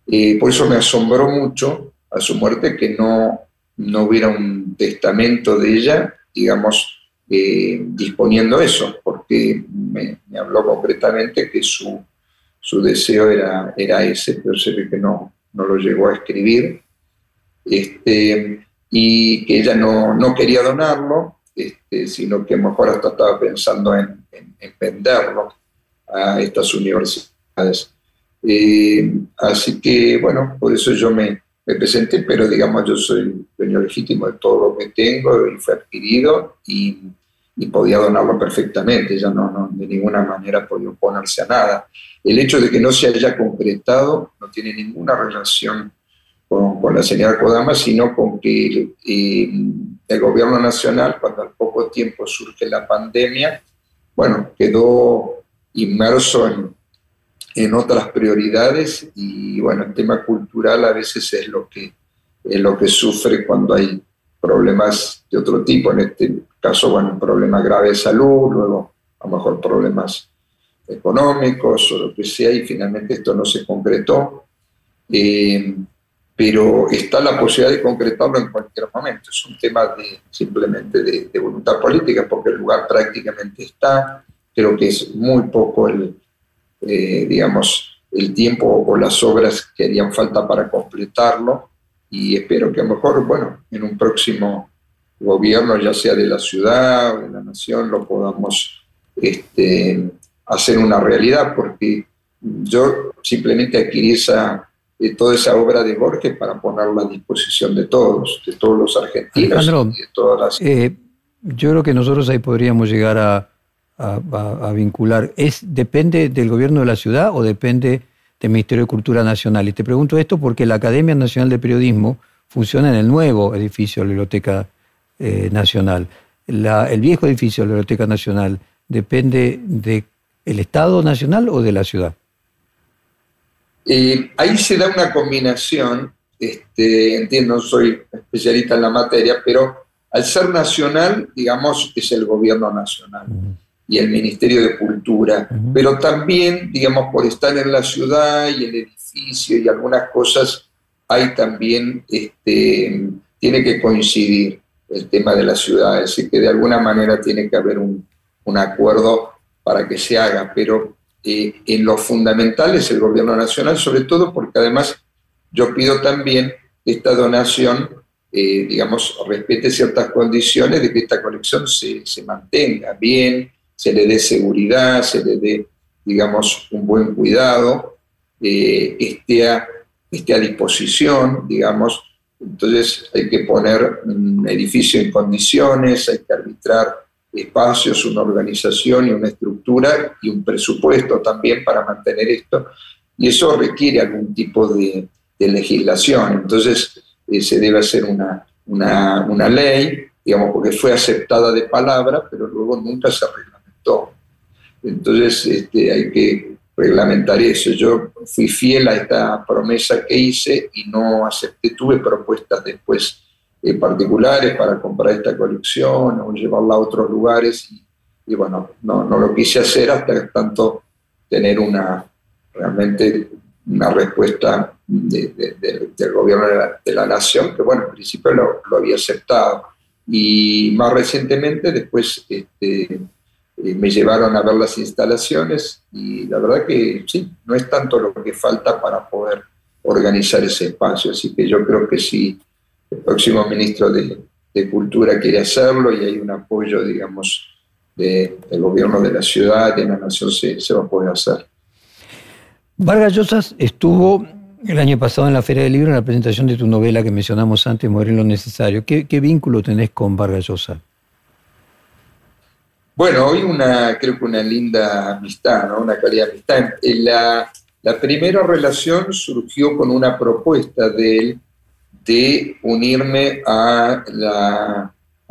Eh, por eso me asombró mucho a su muerte que no, no hubiera un testamento de ella, digamos, eh, disponiendo eso, porque me, habló concretamente que su, su, deseo era, era ese, pero se ve que no, no lo llegó a escribir, este, y que ella no, no quería donarlo, este, sino que mejor hasta estaba pensando en, en, venderlo a estas universidades. Eh, así que, bueno, por eso yo me, me presenté, pero digamos, yo soy dueño legítimo de todo lo que tengo y fue adquirido y podía donarlo perfectamente, ella no, de ninguna manera podía oponerse a nada. El hecho de que no se haya concretado no tiene ninguna relación con, con la señora Kodama, sino con que eh, el gobierno nacional, cuando al poco tiempo surge la pandemia, bueno, quedó inmerso en, en otras prioridades y bueno, el tema cultural a veces es lo que, es lo que sufre cuando hay problemas de otro tipo, en este caso, bueno, un problema grave de salud, luego a lo mejor problemas económicos o lo que sea, y finalmente esto no se concretó. Eh, pero está la posibilidad de concretarlo en cualquier momento. Es un tema de, simplemente de, voluntad política, porque el lugar prácticamente está. Creo que es muy poco el, eh, digamos, el tiempo o las obras que harían falta para completarlo. Y espero que a lo mejor, bueno, en un próximo gobierno, ya sea de la ciudad o de la nación, lo podamos este, hacer una realidad, porque yo simplemente adquirí esa, eh, toda esa obra de Borges para ponerla a disposición de todos, de todos los argentinos. de todas las... Eh, yo creo que nosotros ahí podríamos llegar a, a, vincular. ¿Es, ¿Depende del gobierno de la ciudad o depende del Ministerio de Cultura Nacional? Y te pregunto esto porque la Academia Nacional de Periodismo funciona en el nuevo edificio de la Biblioteca eh, Nacional. el viejo edificio de la Biblioteca Nacional depende del Estado Nacional o de la ciudad? Eh, ahí se da una combinación, este, entiendo, soy especialista en la materia, pero al ser nacional, digamos, es el gobierno nacional y el Ministerio de Cultura, pero también, digamos, por estar en la ciudad y el edificio y algunas cosas, hay también, este, tiene que coincidir el tema de la ciudad, es decir, que de alguna manera tiene que haber un, un acuerdo para que se haga, pero eh, en lo fundamental es el gobierno nacional, sobre todo porque además yo pido también que esta donación, eh, digamos, respete ciertas condiciones de que esta colección se, se, mantenga bien, se le dé seguridad, se le dé, digamos, un buen cuidado, eh, esté, a, esté a disposición, digamos. Entonces hay que poner un edificio en condiciones, hay que arbitrar espacios, una organización y una estructura y un presupuesto también para mantener esto. Y eso requiere algún tipo de, legislación. Entonces eh, se debe hacer una, una, ley, digamos, porque fue aceptada de palabra, pero luego nunca se reglamentó. Entonces este, hay que reglamentar eso. Yo fui fiel a esta promesa que hice y no acepté, tuve propuestas después eh, particulares para comprar esta colección o llevarla a otros lugares y, bueno, no, no, lo quise hacer hasta tanto tener una realmente una respuesta del gobierno de la, nación, que bueno, en principio lo, lo, había aceptado. Y más recientemente, después este, me llevaron a ver las instalaciones y la verdad que sí, no es tanto lo que falta para poder organizar ese espacio, así que yo creo que sí el próximo ministro de, Cultura quiere hacerlo y hay un apoyo, digamos, del gobierno de la ciudad, de la nación, se, se va a poder hacer. Vargas Llosa estuvo el año pasado en la Feria del Libro en la presentación de tu novela que mencionamos antes, Morir lo Necesario. ¿Qué, vínculo tenés con Vargas Llosa? Bueno, hoy una, creo que una linda amistad, ¿no? una calidad de amistad. La, la primera relación surgió con una propuesta de él de unirme a,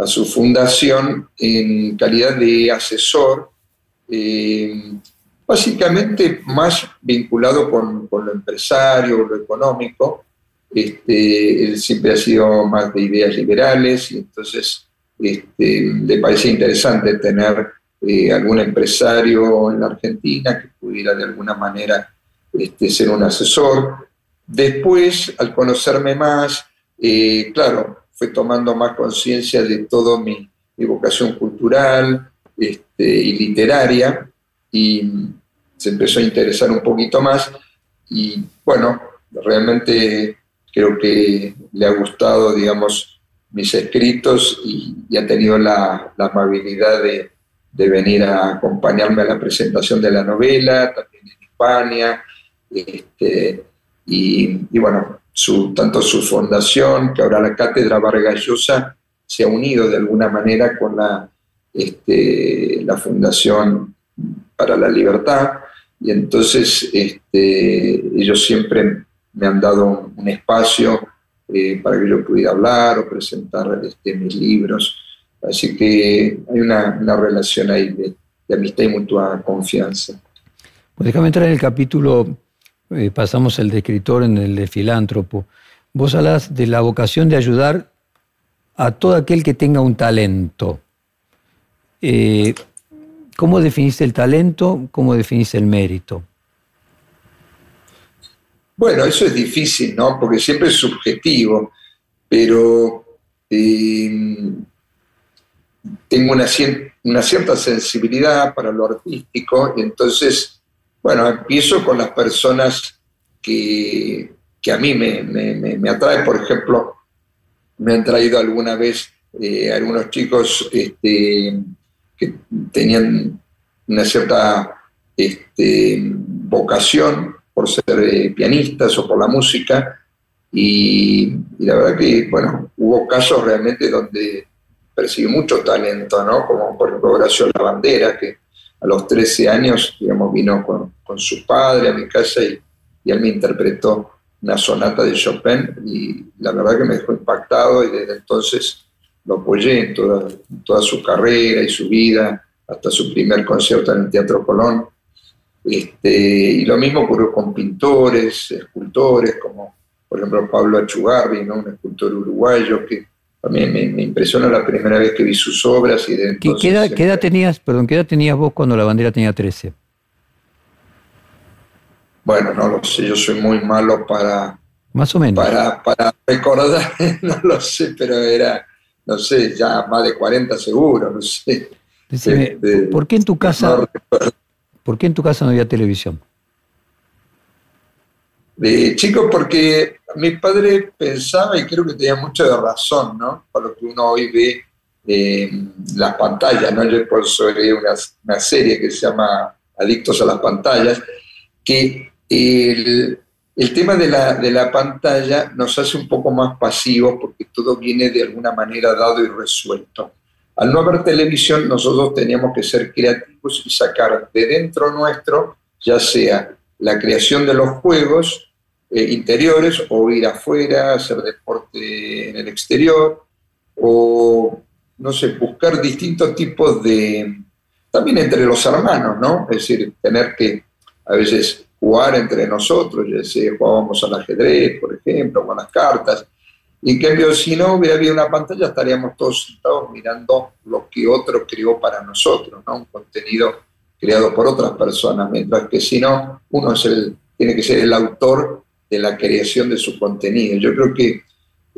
su fundación en calidad de asesor, eh, básicamente más vinculado con, lo empresario, lo económico. Este, él siempre ha sido más de ideas liberales y entonces este, le parece interesante tener eh, algún empresario en Argentina que pudiera de alguna manera este, ser un asesor. Después, al conocerme más, eh, claro, fue tomando más conciencia de toda mi, vocación cultural este, y literaria y se empezó a interesar un poquito más y bueno, realmente creo que le ha gustado, digamos, mis escritos y, ha tenido la, amabilidad de, venir a acompañarme a la presentación de la novela, también en España, este, y, bueno, su, tanto su fundación, que ahora la Cátedra Vargas Llosa, se ha unido de alguna manera con la, este, la Fundación para la Libertad, y entonces este, ellos siempre me han dado un espacio eh, para que yo pudiera hablar o presentar este, mis libros. Así que hay una, relación ahí de, de, amistad y mutua confianza. Pues déjame entrar en el capítulo eh, pasamos el de escritor en el de filántropo. Vos hablas de la vocación de ayudar a todo aquel que tenga un talento. Eh, ¿Cómo definís el talento? ¿Cómo definís el mérito? Bueno, eso es difícil, ¿no? Porque siempre es subjetivo, pero eh, tengo una, cierta sensibilidad para lo artístico entonces, bueno, empiezo con las personas que, a mí me, me, atraen. Por ejemplo, me han traído alguna vez eh, algunos chicos este, que tenían una cierta este, vocación por ser eh, pianistas o por la música, y, la verdad que, bueno, hubo casos realmente donde percibí mucho talento, ¿no? Como por ejemplo Horacio Lavandera, que a los 13 años, digamos, vino con, con su padre a mi casa y, y él me interpretó una sonata de Chopin y la verdad que me dejó impactado y desde entonces lo apoyé en toda, toda su carrera y su vida, hasta su primer concierto en el Teatro Colón. Este, y lo mismo ocurrió con pintores, escultores, como por ejemplo Pablo Achugarri, ¿no? un escultor uruguayo que también me, me, impresionó la primera vez que vi sus obras. Y de ¿Qué, edad, ¿Qué, edad, tenías, perdón, ¿Qué edad tenías vos cuando la bandera tenía 13? Bueno, no lo sé, yo soy muy malo para... Más o menos. Para, para recordar, no lo sé, pero era no sé, ya más de 40 seguro, no sé. Decime, este, ¿por, qué en tu casa, ¿por qué en tu casa no había televisión? De chico, porque mi padre pensaba, y creo que tenía mucho de razón, ¿no? Por lo que uno hoy ve en las pantallas, ¿no? Yo por eso una, una serie que se llama Adictos a las pantallas, que el, el tema de la, de la, pantalla nos hace un poco más pasivos porque todo viene de alguna manera dado y resuelto. Al no haber televisión, nosotros teníamos que ser creativos y sacar de dentro nuestro, ya sea la creación de los juegos eh, interiores o ir afuera, hacer deporte en el exterior, o, no sé, buscar distintos tipos de, también entre los hermanos, ¿no? Es decir, tener que a veces jugar entre nosotros, ya sea jugábamos al ajedrez, por ejemplo, con las cartas. Y en cambio, si no hubiera habido una pantalla, estaríamos todos sentados mirando lo que otro creó para nosotros, ¿no? un contenido creado por otras personas, mientras que si no, uno es el, tiene que ser el autor de la creación de su contenido. Yo creo que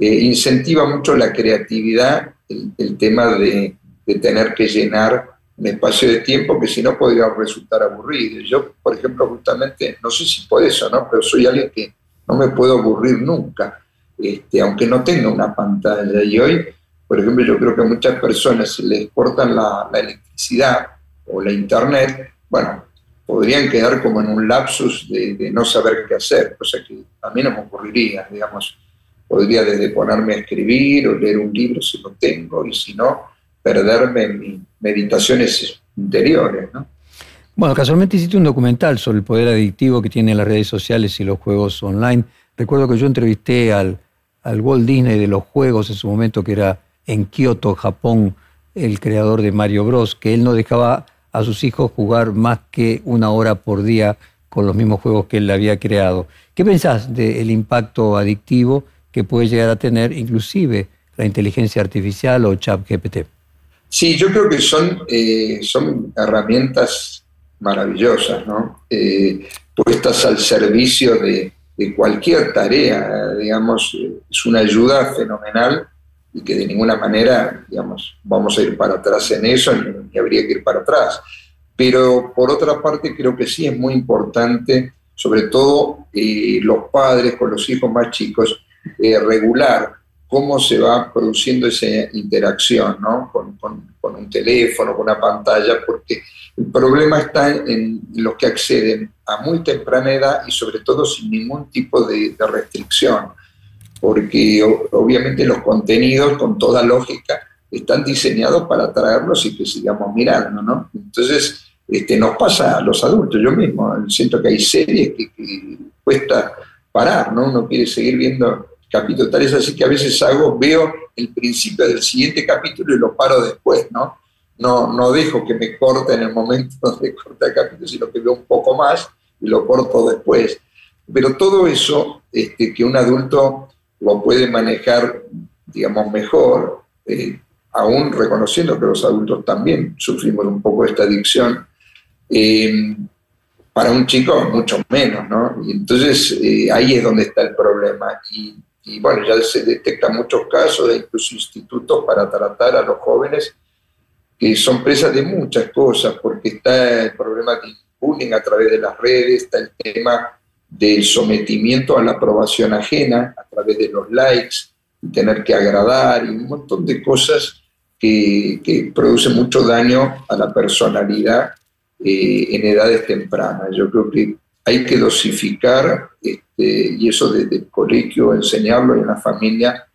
eh, incentiva mucho la creatividad el, tema de, tener que llenar un espacio de tiempo que si no podría resultar aburrido. Yo, por ejemplo, justamente, no sé si por eso, ¿no? pero soy alguien que no me puedo aburrir nunca, este, aunque no tenga una pantalla. Y hoy, por ejemplo, yo creo que a muchas personas se les cortan la, electricidad o la internet, bueno, podrían quedar como en un lapsus de, no saber qué hacer, cosa que a mí no me ocurriría, digamos. Podría desde ponerme a escribir o leer un libro si lo tengo, y si no, perderme en mis meditaciones interiores. ¿no? Bueno, casualmente hiciste un documental sobre el poder adictivo que tienen las redes sociales y los juegos online. Recuerdo que yo entrevisté al, al Walt Disney de los juegos en su momento, que era en Kioto, Japón, el creador de Mario Bros, que él no dejaba a sus hijos jugar más que una hora por día con los mismos juegos que él había creado. ¿Qué pensás del impacto adictivo que puede llegar a tener inclusive la inteligencia artificial o ChatGPT? Sí, yo creo que son, eh, son herramientas maravillosas, ¿no? Eh, puestas al servicio de, cualquier tarea, digamos, es una ayuda fenomenal y que de ninguna manera, digamos, vamos a ir para atrás en eso, ni, habría que ir para atrás. Pero por otra parte, creo que sí es muy importante, sobre todo eh, los padres con los hijos más chicos, regular cómo se va produciendo esa interacción ¿no? con, un teléfono, con una pantalla, porque el problema está en los que acceden a muy temprana edad y sobre todo sin ningún tipo de, restricción, porque obviamente los contenidos con toda lógica están diseñados para atraerlos y que sigamos mirando, ¿no? Entonces, este, nos pasa a los adultos, yo mismo siento que hay series que, cuesta parar, ¿no? Uno quiere seguir viendo capítulo. Tal es así que a veces hago, veo el principio del siguiente capítulo y lo paro después, ¿no? No, no dejo que me corte en el momento donde corta el capítulo, sino que veo un poco más y lo corto después. Pero todo eso, este, que un adulto lo puede manejar, digamos, mejor, eh, aún reconociendo que los adultos también sufrimos un poco esta adicción, eh, para un chico mucho menos, ¿no? Y entonces eh, ahí es donde está el problema. Y, bueno, ya se detectan muchos casos, incluso institutos para tratar a los jóvenes que son presas de muchas cosas, porque está el problema de bullying a través de las redes, está el tema del sometimiento a la aprobación ajena a través de los likes, tener que agradar y un montón de cosas que, que producen mucho daño a la personalidad eh, en edades tempranas. Yo creo que hay que dosificar, este, y eso desde el colegio, enseñarlo en la familia,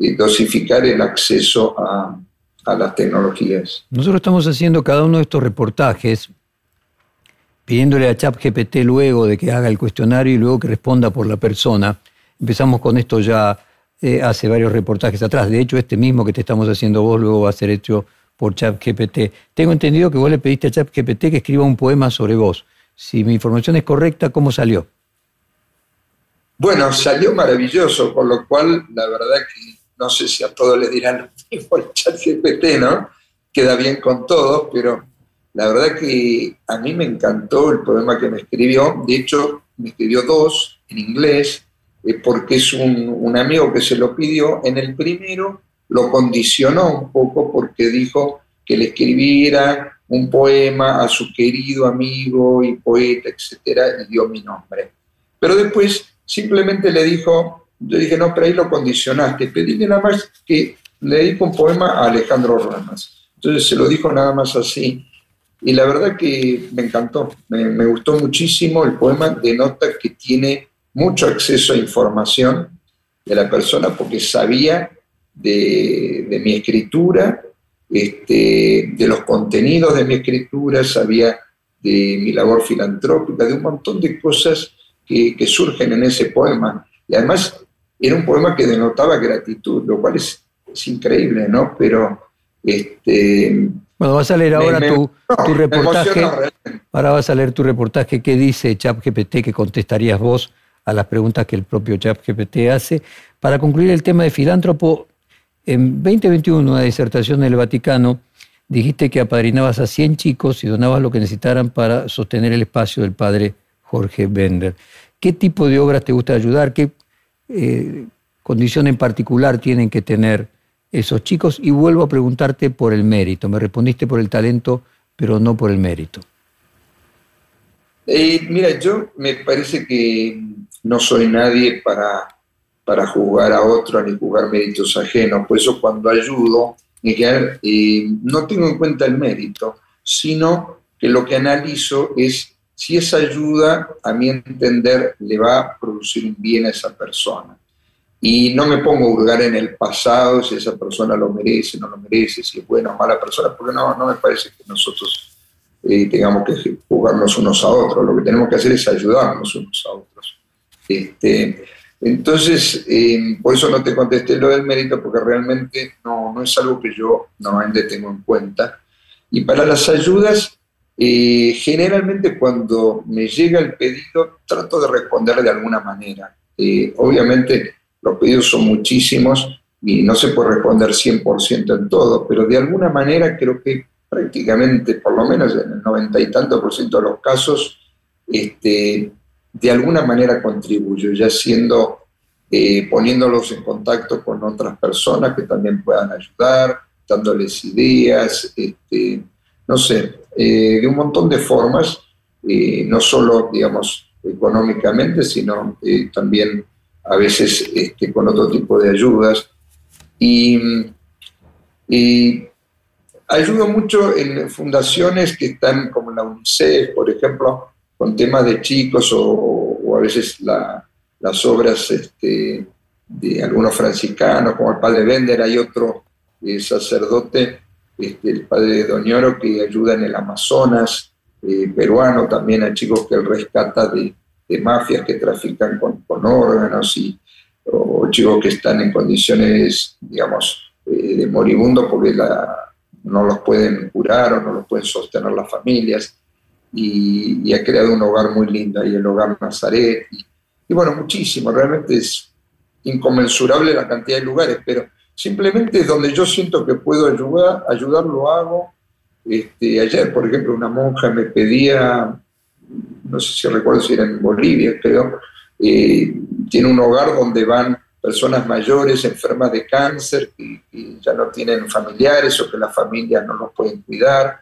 eh, dosificar el acceso a, a las tecnologías. Nosotros estamos haciendo cada uno de estos reportajes pidiéndole a ChatGPT luego de que haga el cuestionario y luego que responda por la persona. Empezamos con esto ya eh, hace varios reportajes atrás. De hecho, este mismo que te estamos haciendo vos luego va a ser hecho por ChatGPT. Tengo entendido que vos le pediste a ChatGPT que escriba un poema sobre vos. Si mi información es correcta, ¿cómo salió? Bueno, salió maravilloso, por lo cual la verdad que no sé si a todos les dirán mismo el ChatGPT, ¿no? Queda bien con todos, pero la verdad que a mí me encantó el poema que me escribió. De hecho, me escribió dos en inglés, eh, porque es un, un amigo que se lo pidió. En el primero lo condicionó un poco porque dijo que le escribiera un poema a su querido amigo y poeta, etcétera, y dio mi nombre. Pero después simplemente le dijo, yo dije, no, pero ahí lo condicionaste, pedíle nada más que le dedico un poema a Alejandro Ramas. Entonces se lo dijo nada más así. Y la verdad que me encantó, me, me gustó muchísimo. El poema denota que tiene mucho acceso a información de la persona porque sabía de, mi escritura, este, de los contenidos de mi escritura, sabía de mi labor filantrópica, de un montón de cosas que, surgen en ese poema. Y además era un poema que denotaba gratitud, lo cual es, increíble, ¿no? Pero... Este, bueno, vas a leer ahora tu, tu, reportaje. Ahora vas a leer tu reportaje. ¿Qué dice ChatGPT que contestarías vos a las preguntas que el propio ChatGPT hace? Para concluir el tema de filántropo, en 2021, una disertación del Vaticano, dijiste que apadrinabas a 100 chicos y donabas lo que necesitaran para sostener el espacio del padre Jorge Bender. ¿Qué tipo de obras te gusta ayudar? ¿Qué eh, condición en particular tienen que tener esos chicos? Y vuelvo a preguntarte por el mérito. Me respondiste por el talento, pero no por el mérito. Eh, mira, yo me parece que no soy nadie para para jugar a otro ni jugar méritos ajenos. Por eso cuando ayudo, eh, no tengo en cuenta el mérito, sino que lo que analizo es si esa ayuda, a mi entender, le va a producir un bien a esa persona. Y no me pongo a hurgar en el pasado, si esa persona lo merece, no lo merece, si es buena o mala persona, porque no, no me parece que nosotros eh, tengamos que jugarnos unos a otros. Lo que tenemos que hacer es ayudarnos unos a otros. Este, entonces, eh, por eso no te contesté lo del mérito, porque realmente no, no es algo que yo normalmente tengo en cuenta. Y para las ayudas, eh, generalmente cuando me llega el pedido, trato de responder de alguna manera. Eh, obviamente, los pedidos son muchísimos y no se puede responder 100% en todo, pero de alguna manera creo que prácticamente, por lo menos en el noventa y tanto por ciento de los casos, este, de alguna manera contribuyo, ya siendo eh, poniéndolos en contacto con otras personas que también puedan ayudar, dándoles ideas, este, no sé, eh, de un montón de formas, eh, no solo, digamos, económicamente, sino también a veces este, con otro tipo de ayudas. Y, y ayudo mucho en fundaciones que están como la UNICEF, por ejemplo, con temas de chicos o, a veces las obras este, de algunos franciscanos, como el padre Bender, hay otro eh, sacerdote, este, el padre Doñoro, que ayuda en el Amazonas eh, peruano, también a chicos que él rescata de, mafias que trafican con, órganos y, o chicos que están en condiciones, digamos, eh, de moribundo porque no los pueden curar o no los pueden sostener las familias y, ha creado un hogar muy lindo ahí, el hogar Nazaret. Y, bueno, muchísimo, realmente es inconmensurable la cantidad de lugares, pero simplemente donde yo siento que puedo ayudar, ayudar lo hago. Este, ayer, por ejemplo, una monja me pedía, no sé si recuerdo si era en Bolivia, creo, eh, tiene un hogar donde van personas mayores enfermas de cáncer y, ya no tienen familiares o que las familias no los pueden cuidar.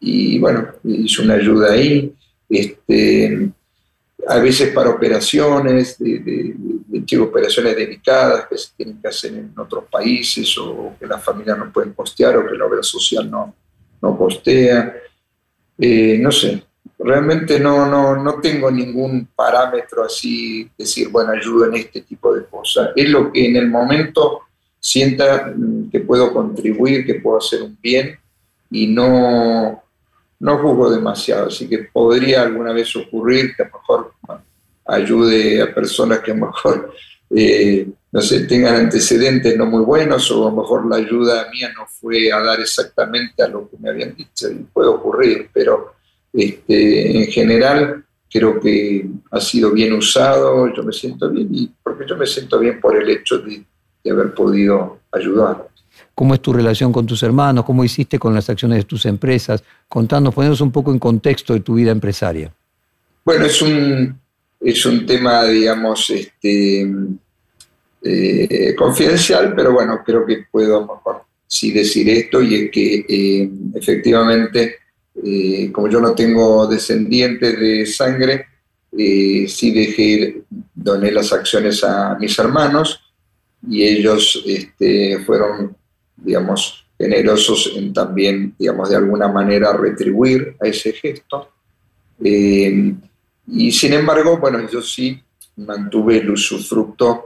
Y bueno, hizo una ayuda ahí. Este, a veces para operaciones, de, operaciones delicadas que se tienen que hacer en otros países o que las familias no pueden postear o que la obra social no, no postea. Eh, no sé, realmente no, no, no tengo ningún parámetro así, decir, bueno, ayudo en este tipo de cosas. Es lo que en el momento sienta mm, que puedo contribuir, que puedo hacer un bien y no, no juzgo demasiado. Así que podría alguna vez ocurrir que a lo mejor ayude a personas que a lo mejor, eh, no sé, tengan antecedentes no muy buenos o a lo mejor la ayuda mía no fue a dar exactamente a lo que me habían dicho. Y puede ocurrir, pero este, en general, creo que ha sido bien usado, yo me siento bien, y porque yo me siento bien por el hecho de, haber podido ayudar. ¿Cómo es tu relación con tus hermanos? ¿Cómo hiciste con las acciones de tus empresas? Contanos, ponernos un poco en contexto de tu vida empresaria. Bueno, es un, es un tema, digamos, este, eh, confidencial, pero bueno, creo que puedo mejor sí decir esto y es que eh, efectivamente eh, como yo no tengo descendientes de sangre, eh, sí dejé, doné las acciones a mis hermanos y ellos este, fueron, digamos, generosos en también, digamos, de alguna manera retribuir a ese gesto. Eh, y sin embargo, bueno, yo sí mantuve el usufructo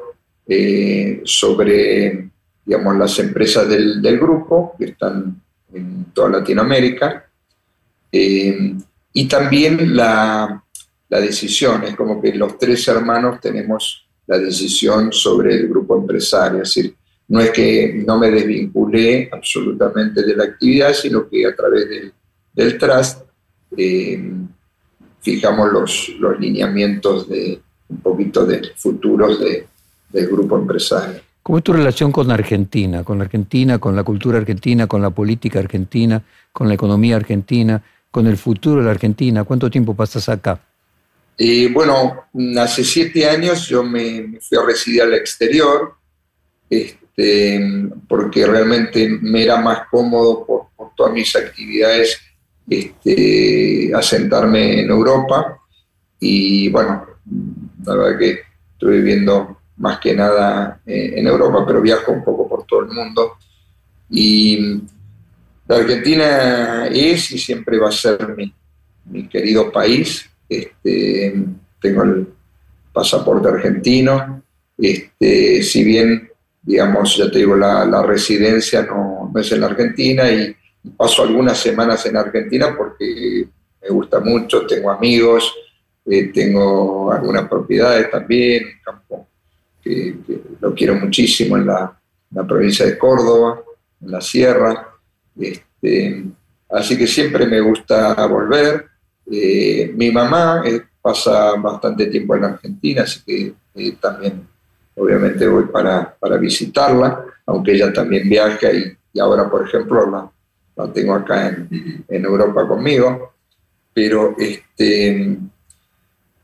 sobre, digamos, las empresas del, del grupo que están en toda Latinoamérica eh, y también la, la, decisión, es como que los tres hermanos tenemos la decisión sobre el grupo empresario, es decir, no es que no me desvinculé absolutamente de la actividad, sino que a través del, del trust eh, fijamos los, los, lineamientos de un poquito de futuros de, del grupo empresario. ¿Cómo es tu relación con Argentina? Con Argentina, con la cultura argentina, con la política argentina, con la economía argentina? Con el futuro de la Argentina? ¿Cuánto tiempo pasas acá? Eh, bueno, hace siete años yo me, fui a residir al exterior, este, porque realmente me era más cómodo por, todas mis actividades este, asentarme en Europa. Y bueno, la verdad que estoy viviendo más que nada eh, en Europa, pero viajo un poco por todo el mundo. Y la Argentina es y siempre va a ser mi, querido país. Este, tengo el pasaporte argentino. Este, si bien, digamos, ya te digo, la, residencia no, es en la Argentina y paso algunas semanas en Argentina porque me gusta mucho, tengo amigos, eh, tengo algunas propiedades también, un campo que, lo quiero muchísimo en la, en la provincia de Córdoba, en la sierra. Este, así que siempre me gusta volver. Eh, mi mamá eh, pasa bastante tiempo en Argentina, así que eh, también obviamente voy para, para, visitarla, aunque ella también viaja y, ahora, por ejemplo, la, la tengo acá en, Europa conmigo. Pero este,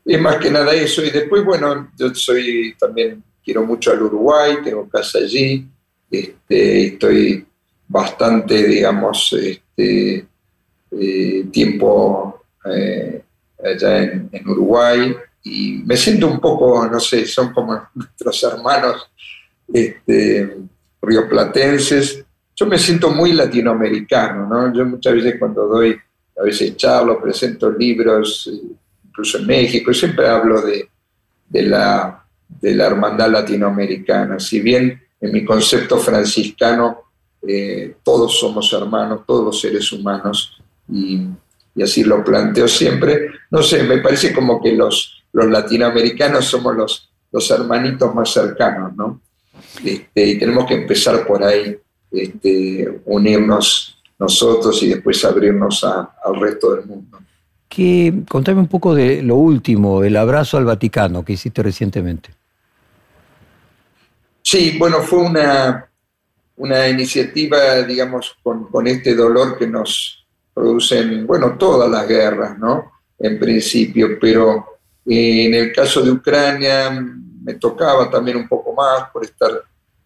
es más que nada eso. Y después, bueno, yo soy también, quiero mucho al Uruguay, tengo casa allí, este, estoy bastante, digamos, este, eh, tiempo eh, allá en, Uruguay y me siento un poco, no sé, son como nuestros hermanos este, rioplatenses. Yo me siento muy latinoamericano, ¿no? Yo muchas veces cuando doy, a veces charlo, presento libros, incluso en México, siempre hablo de, de, la, de la hermandad latinoamericana. Si bien en mi concepto franciscano eh, todos somos hermanos, todos los seres humanos, y, así lo planteo siempre. No sé, me parece como que los, los latinoamericanos somos los, los hermanitos más cercanos, ¿no? Este, y tenemos que empezar por ahí, este, unirnos nosotros y después abrirnos al resto del mundo. Que, contame un poco de lo último, el abrazo al Vaticano que hiciste recientemente. Sí, bueno, fue una, una iniciativa, digamos, con, con, este dolor que nos producen, bueno, todas las guerras, ¿no? En principio, pero eh, en el caso de Ucrania me tocaba también un poco más por estar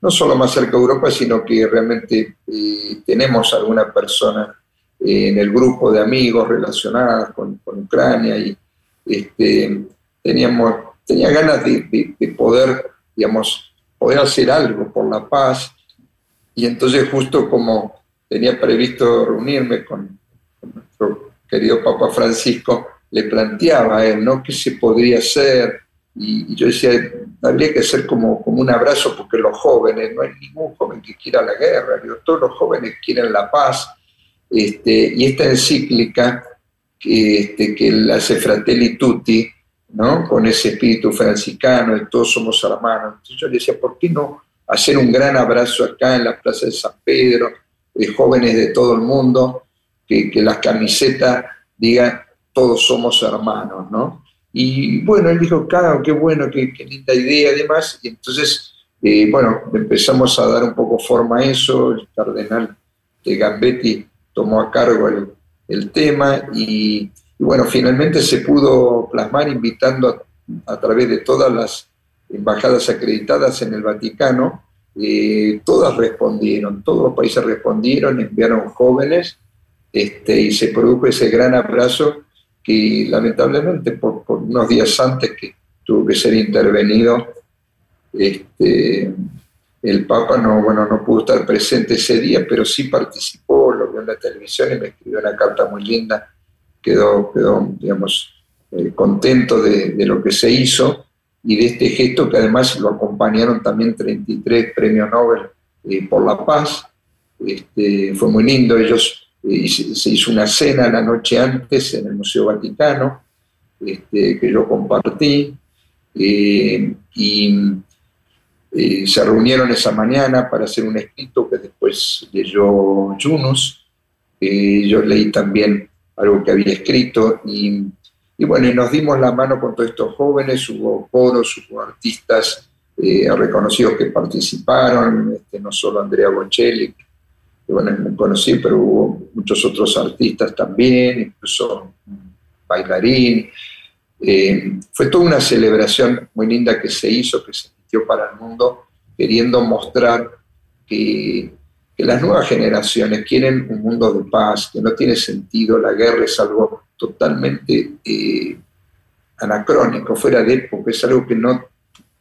no solo más cerca de Europa, sino que realmente eh, tenemos alguna persona en el grupo de amigos relacionadas con, Ucrania y este, teníamos, tenía ganas de, poder, digamos, poder hacer algo por la paz. Y entonces justo como tenía previsto reunirme con, nuestro querido Papa Francisco, le planteaba a él, ¿no? ¿Qué se podría hacer? Y, yo decía, habría que hacer como, como un abrazo porque los jóvenes, no hay ningún joven que quiera la guerra, todos los jóvenes quieren la paz este, y esta encíclica que, este, que la hace Fratelli Tutti, ¿no? con ese espíritu franciscano de todos somos hermanos. Entonces yo le decía, ¿por qué no hacer un gran abrazo acá en la Plaza de San Pedro, de jóvenes de todo el mundo, que, que las camisetas digan todos somos hermanos, ¿no? Y bueno, él dijo, claro, qué bueno, qué, linda idea, además. Y entonces, eh, bueno, empezamos a dar un poco forma a eso. El cardenal de Gambetti tomó a cargo el, tema y, bueno, finalmente se pudo plasmar invitando a, través de todas las embajadas acreditadas en el Vaticano, eh, todas respondieron, todos los países respondieron, enviaron jóvenes este, y se produjo ese gran abrazo que lamentablemente por, unos días antes que tuvo que ser intervenido, este, el Papa no, bueno, no pudo estar presente ese día, pero sí participó, lo vio en la televisión y me escribió una carta muy linda. Quedó, quedó digamos, eh, contento de, lo que se hizo y de este gesto que además lo acompañaron también 33 premios Nobel eh, por la paz. Este, fue muy lindo, ellos eh, se hizo una cena la noche antes en el Museo Vaticano, este, que yo compartí, y eh, se reunieron esa mañana para hacer un escrito que después leyó Yunus. Yo leí también algo que había escrito y, bueno, y nos dimos la mano con todos estos jóvenes, hubo coros, hubo artistas eh, reconocidos que participaron, este, no solo Andrea Bocelli, que bueno, conocí, pero hubo muchos otros artistas también, incluso bailarín. fue toda una celebración muy linda que se hizo, que se para el mundo, queriendo mostrar que, las nuevas generaciones quieren un mundo de paz, que no tiene sentido, la guerra es algo totalmente eh, anacrónico, fuera de época, es algo que no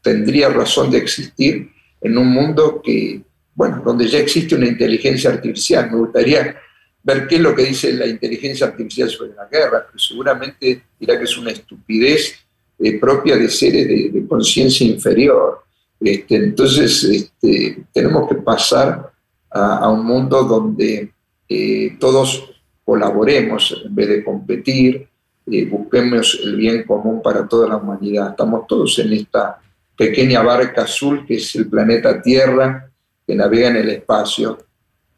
tendría razón de existir en un mundo que, bueno, donde ya existe una inteligencia artificial. Me gustaría ver qué es lo que dice la inteligencia artificial sobre la guerra, pero seguramente dirá que es una estupidez eh, propia de seres de, conciencia inferior. Este, entonces, este, tenemos que pasar a, un mundo donde eh, todos colaboremos en vez de competir, eh, busquemos el bien común para toda la humanidad. Estamos todos en esta pequeña barca azul que es el planeta Tierra, que navega en el espacio,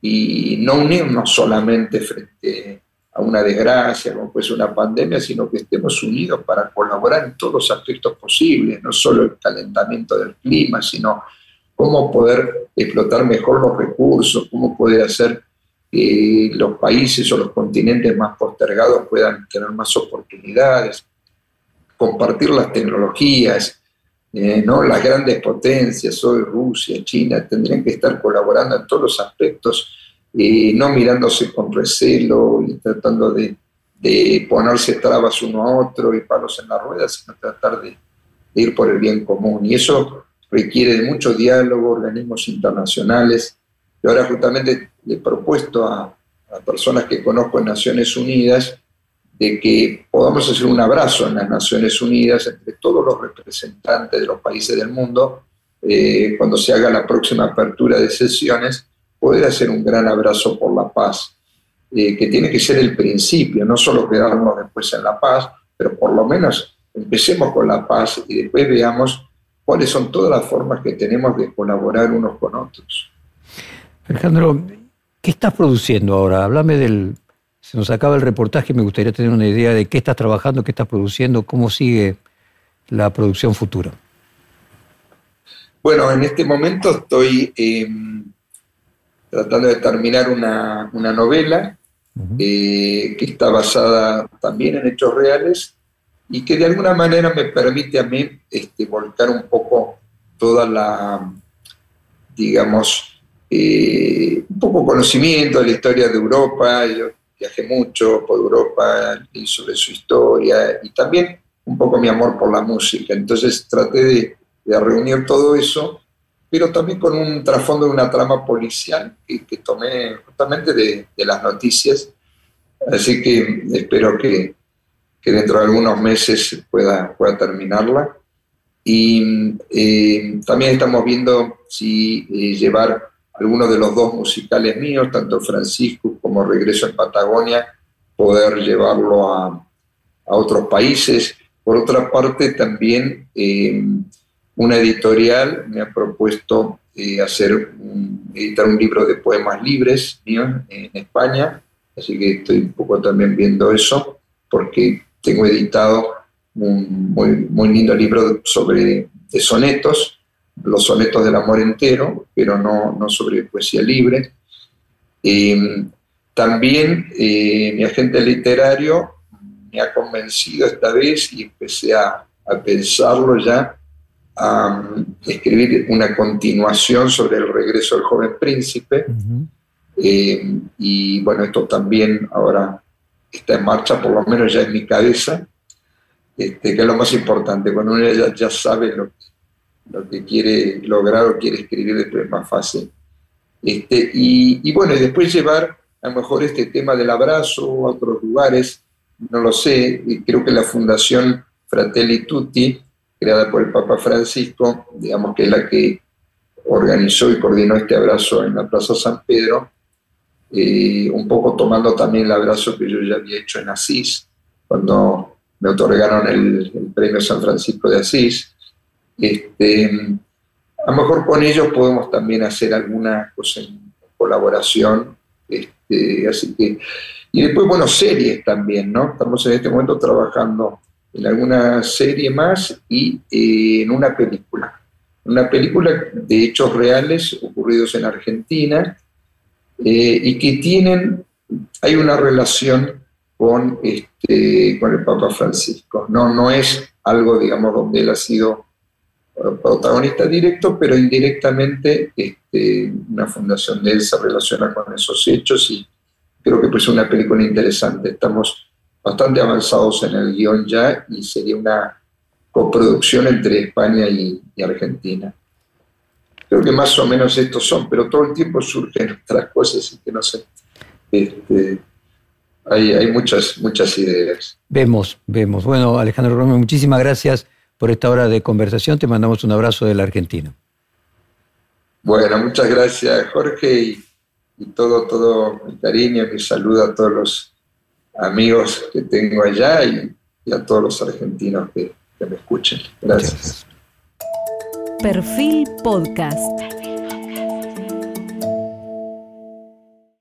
y no unirnos solamente frente a una desgracia, como puede ser una pandemia, sino que estemos unidos para colaborar en todos los aspectos posibles, no solo el calentamiento del clima, sino cómo poder explotar mejor los recursos, cómo poder hacer que los países o los continentes más postergados puedan tener más oportunidades, compartir las tecnologías, eh, ¿no? las grandes potencias, hoy Rusia, China, tendrían que estar colaborando en todos los aspectos no mirándose con recelo y tratando de, ponerse trabas uno a otro y palos en la rueda, sino tratar de, ir por el bien común. Y eso requiere de mucho diálogo, organismos internacionales. Y ahora justamente le he propuesto a, personas que conozco en Naciones Unidas de que podamos hacer un abrazo en las Naciones Unidas entre todos los representantes de los países del mundo eh, cuando se haga la próxima apertura de sesiones poder hacer un gran abrazo por la paz, eh, que tiene que ser el principio, no solo quedarnos después en la paz, pero por lo menos empecemos con la paz y después veamos cuáles son todas las formas que tenemos de colaborar unos con otros. Alejandro, ¿qué estás produciendo ahora? Háblame del... Se nos acaba el reportaje, me gustaría tener una idea de qué estás trabajando, qué estás produciendo, cómo sigue la producción futura. Bueno, en este momento estoy tratando de terminar una, novela eh, que está basada también en hechos reales y que de alguna manera me permite a mí este, volcar un poco toda la, digamos, eh, un poco conocimiento de la historia de Europa. Yo viajé mucho por Europa, y sobre su historia y también un poco mi amor por la música. Entonces traté de, reunir todo eso, pero también con un trasfondo de una trama policial que, tomé justamente de, las noticias. Así que espero que, dentro de algunos meses pueda, pueda terminarla. Y eh, también estamos viendo si eh, llevar algunos de los dos musicales míos, tanto Francisco como Regreso en Patagonia, poder llevarlo a, otros países. Por otra parte, también eh, una editorial me ha propuesto eh, hacer editar un libro de poemas libres mío en España, así que estoy un poco también viendo eso, porque tengo editado un muy, muy lindo libro sobre de sonetos, los sonetos del amor entero, pero no, no sobre poesía libre. Eh, también mi agente literario me ha convencido esta vez y empecé a, pensarlo ya, a escribir una continuación sobre el regreso del joven príncipe. Eh, y bueno, esto también ahora está en marcha, por lo menos ya en mi cabeza, este, que es lo más importante. Cuando uno ya, sabe lo, lo, que quiere lograr o quiere escribir, después es más fácil. Este, y, y, bueno, y después llevar a lo mejor este tema del abrazo a otros lugares no lo sé, y creo que la Fundación Fratelli Tutti, creada por el Papa Francisco, digamos que es la que organizó y coordinó este abrazo en la Plaza San Pedro, eh, un poco tomando también el abrazo que yo ya había hecho en Asís, cuando me otorgaron el, premio San Francisco de Asís. Este, a lo mejor con ellos podemos también hacer alguna cosa en colaboración. Este, así que y después, bueno, series también, ¿no? Estamos en este momento trabajando en alguna serie más y eh, en una película. Una película de hechos reales ocurridos en Argentina eh, y que tienen, hay una relación con, este, con el Papa Francisco. No, no es algo, digamos, donde él ha sido protagonista directo, pero indirectamente este, una fundación de él se relaciona con esos hechos y creo que pues una película interesante. Estamos bastante avanzados en el guion ya y sería una coproducción entre España y, Argentina. Creo que más o menos estos son, pero todo el tiempo surgen otras cosas y que no sé. Este, hay, hay, muchas, muchas ideas. Vemos, vemos. Bueno, Alejandro Romero, muchísimas gracias por esta hora de conversación. Te mandamos un abrazo de la Argentina. Bueno, muchas gracias, Jorge. Y y todo, todo mi cariño, mi saludo a todos los amigos que tengo allá y, a todos los argentinos que, que me escuchen. Gracias. Perfil Podcast.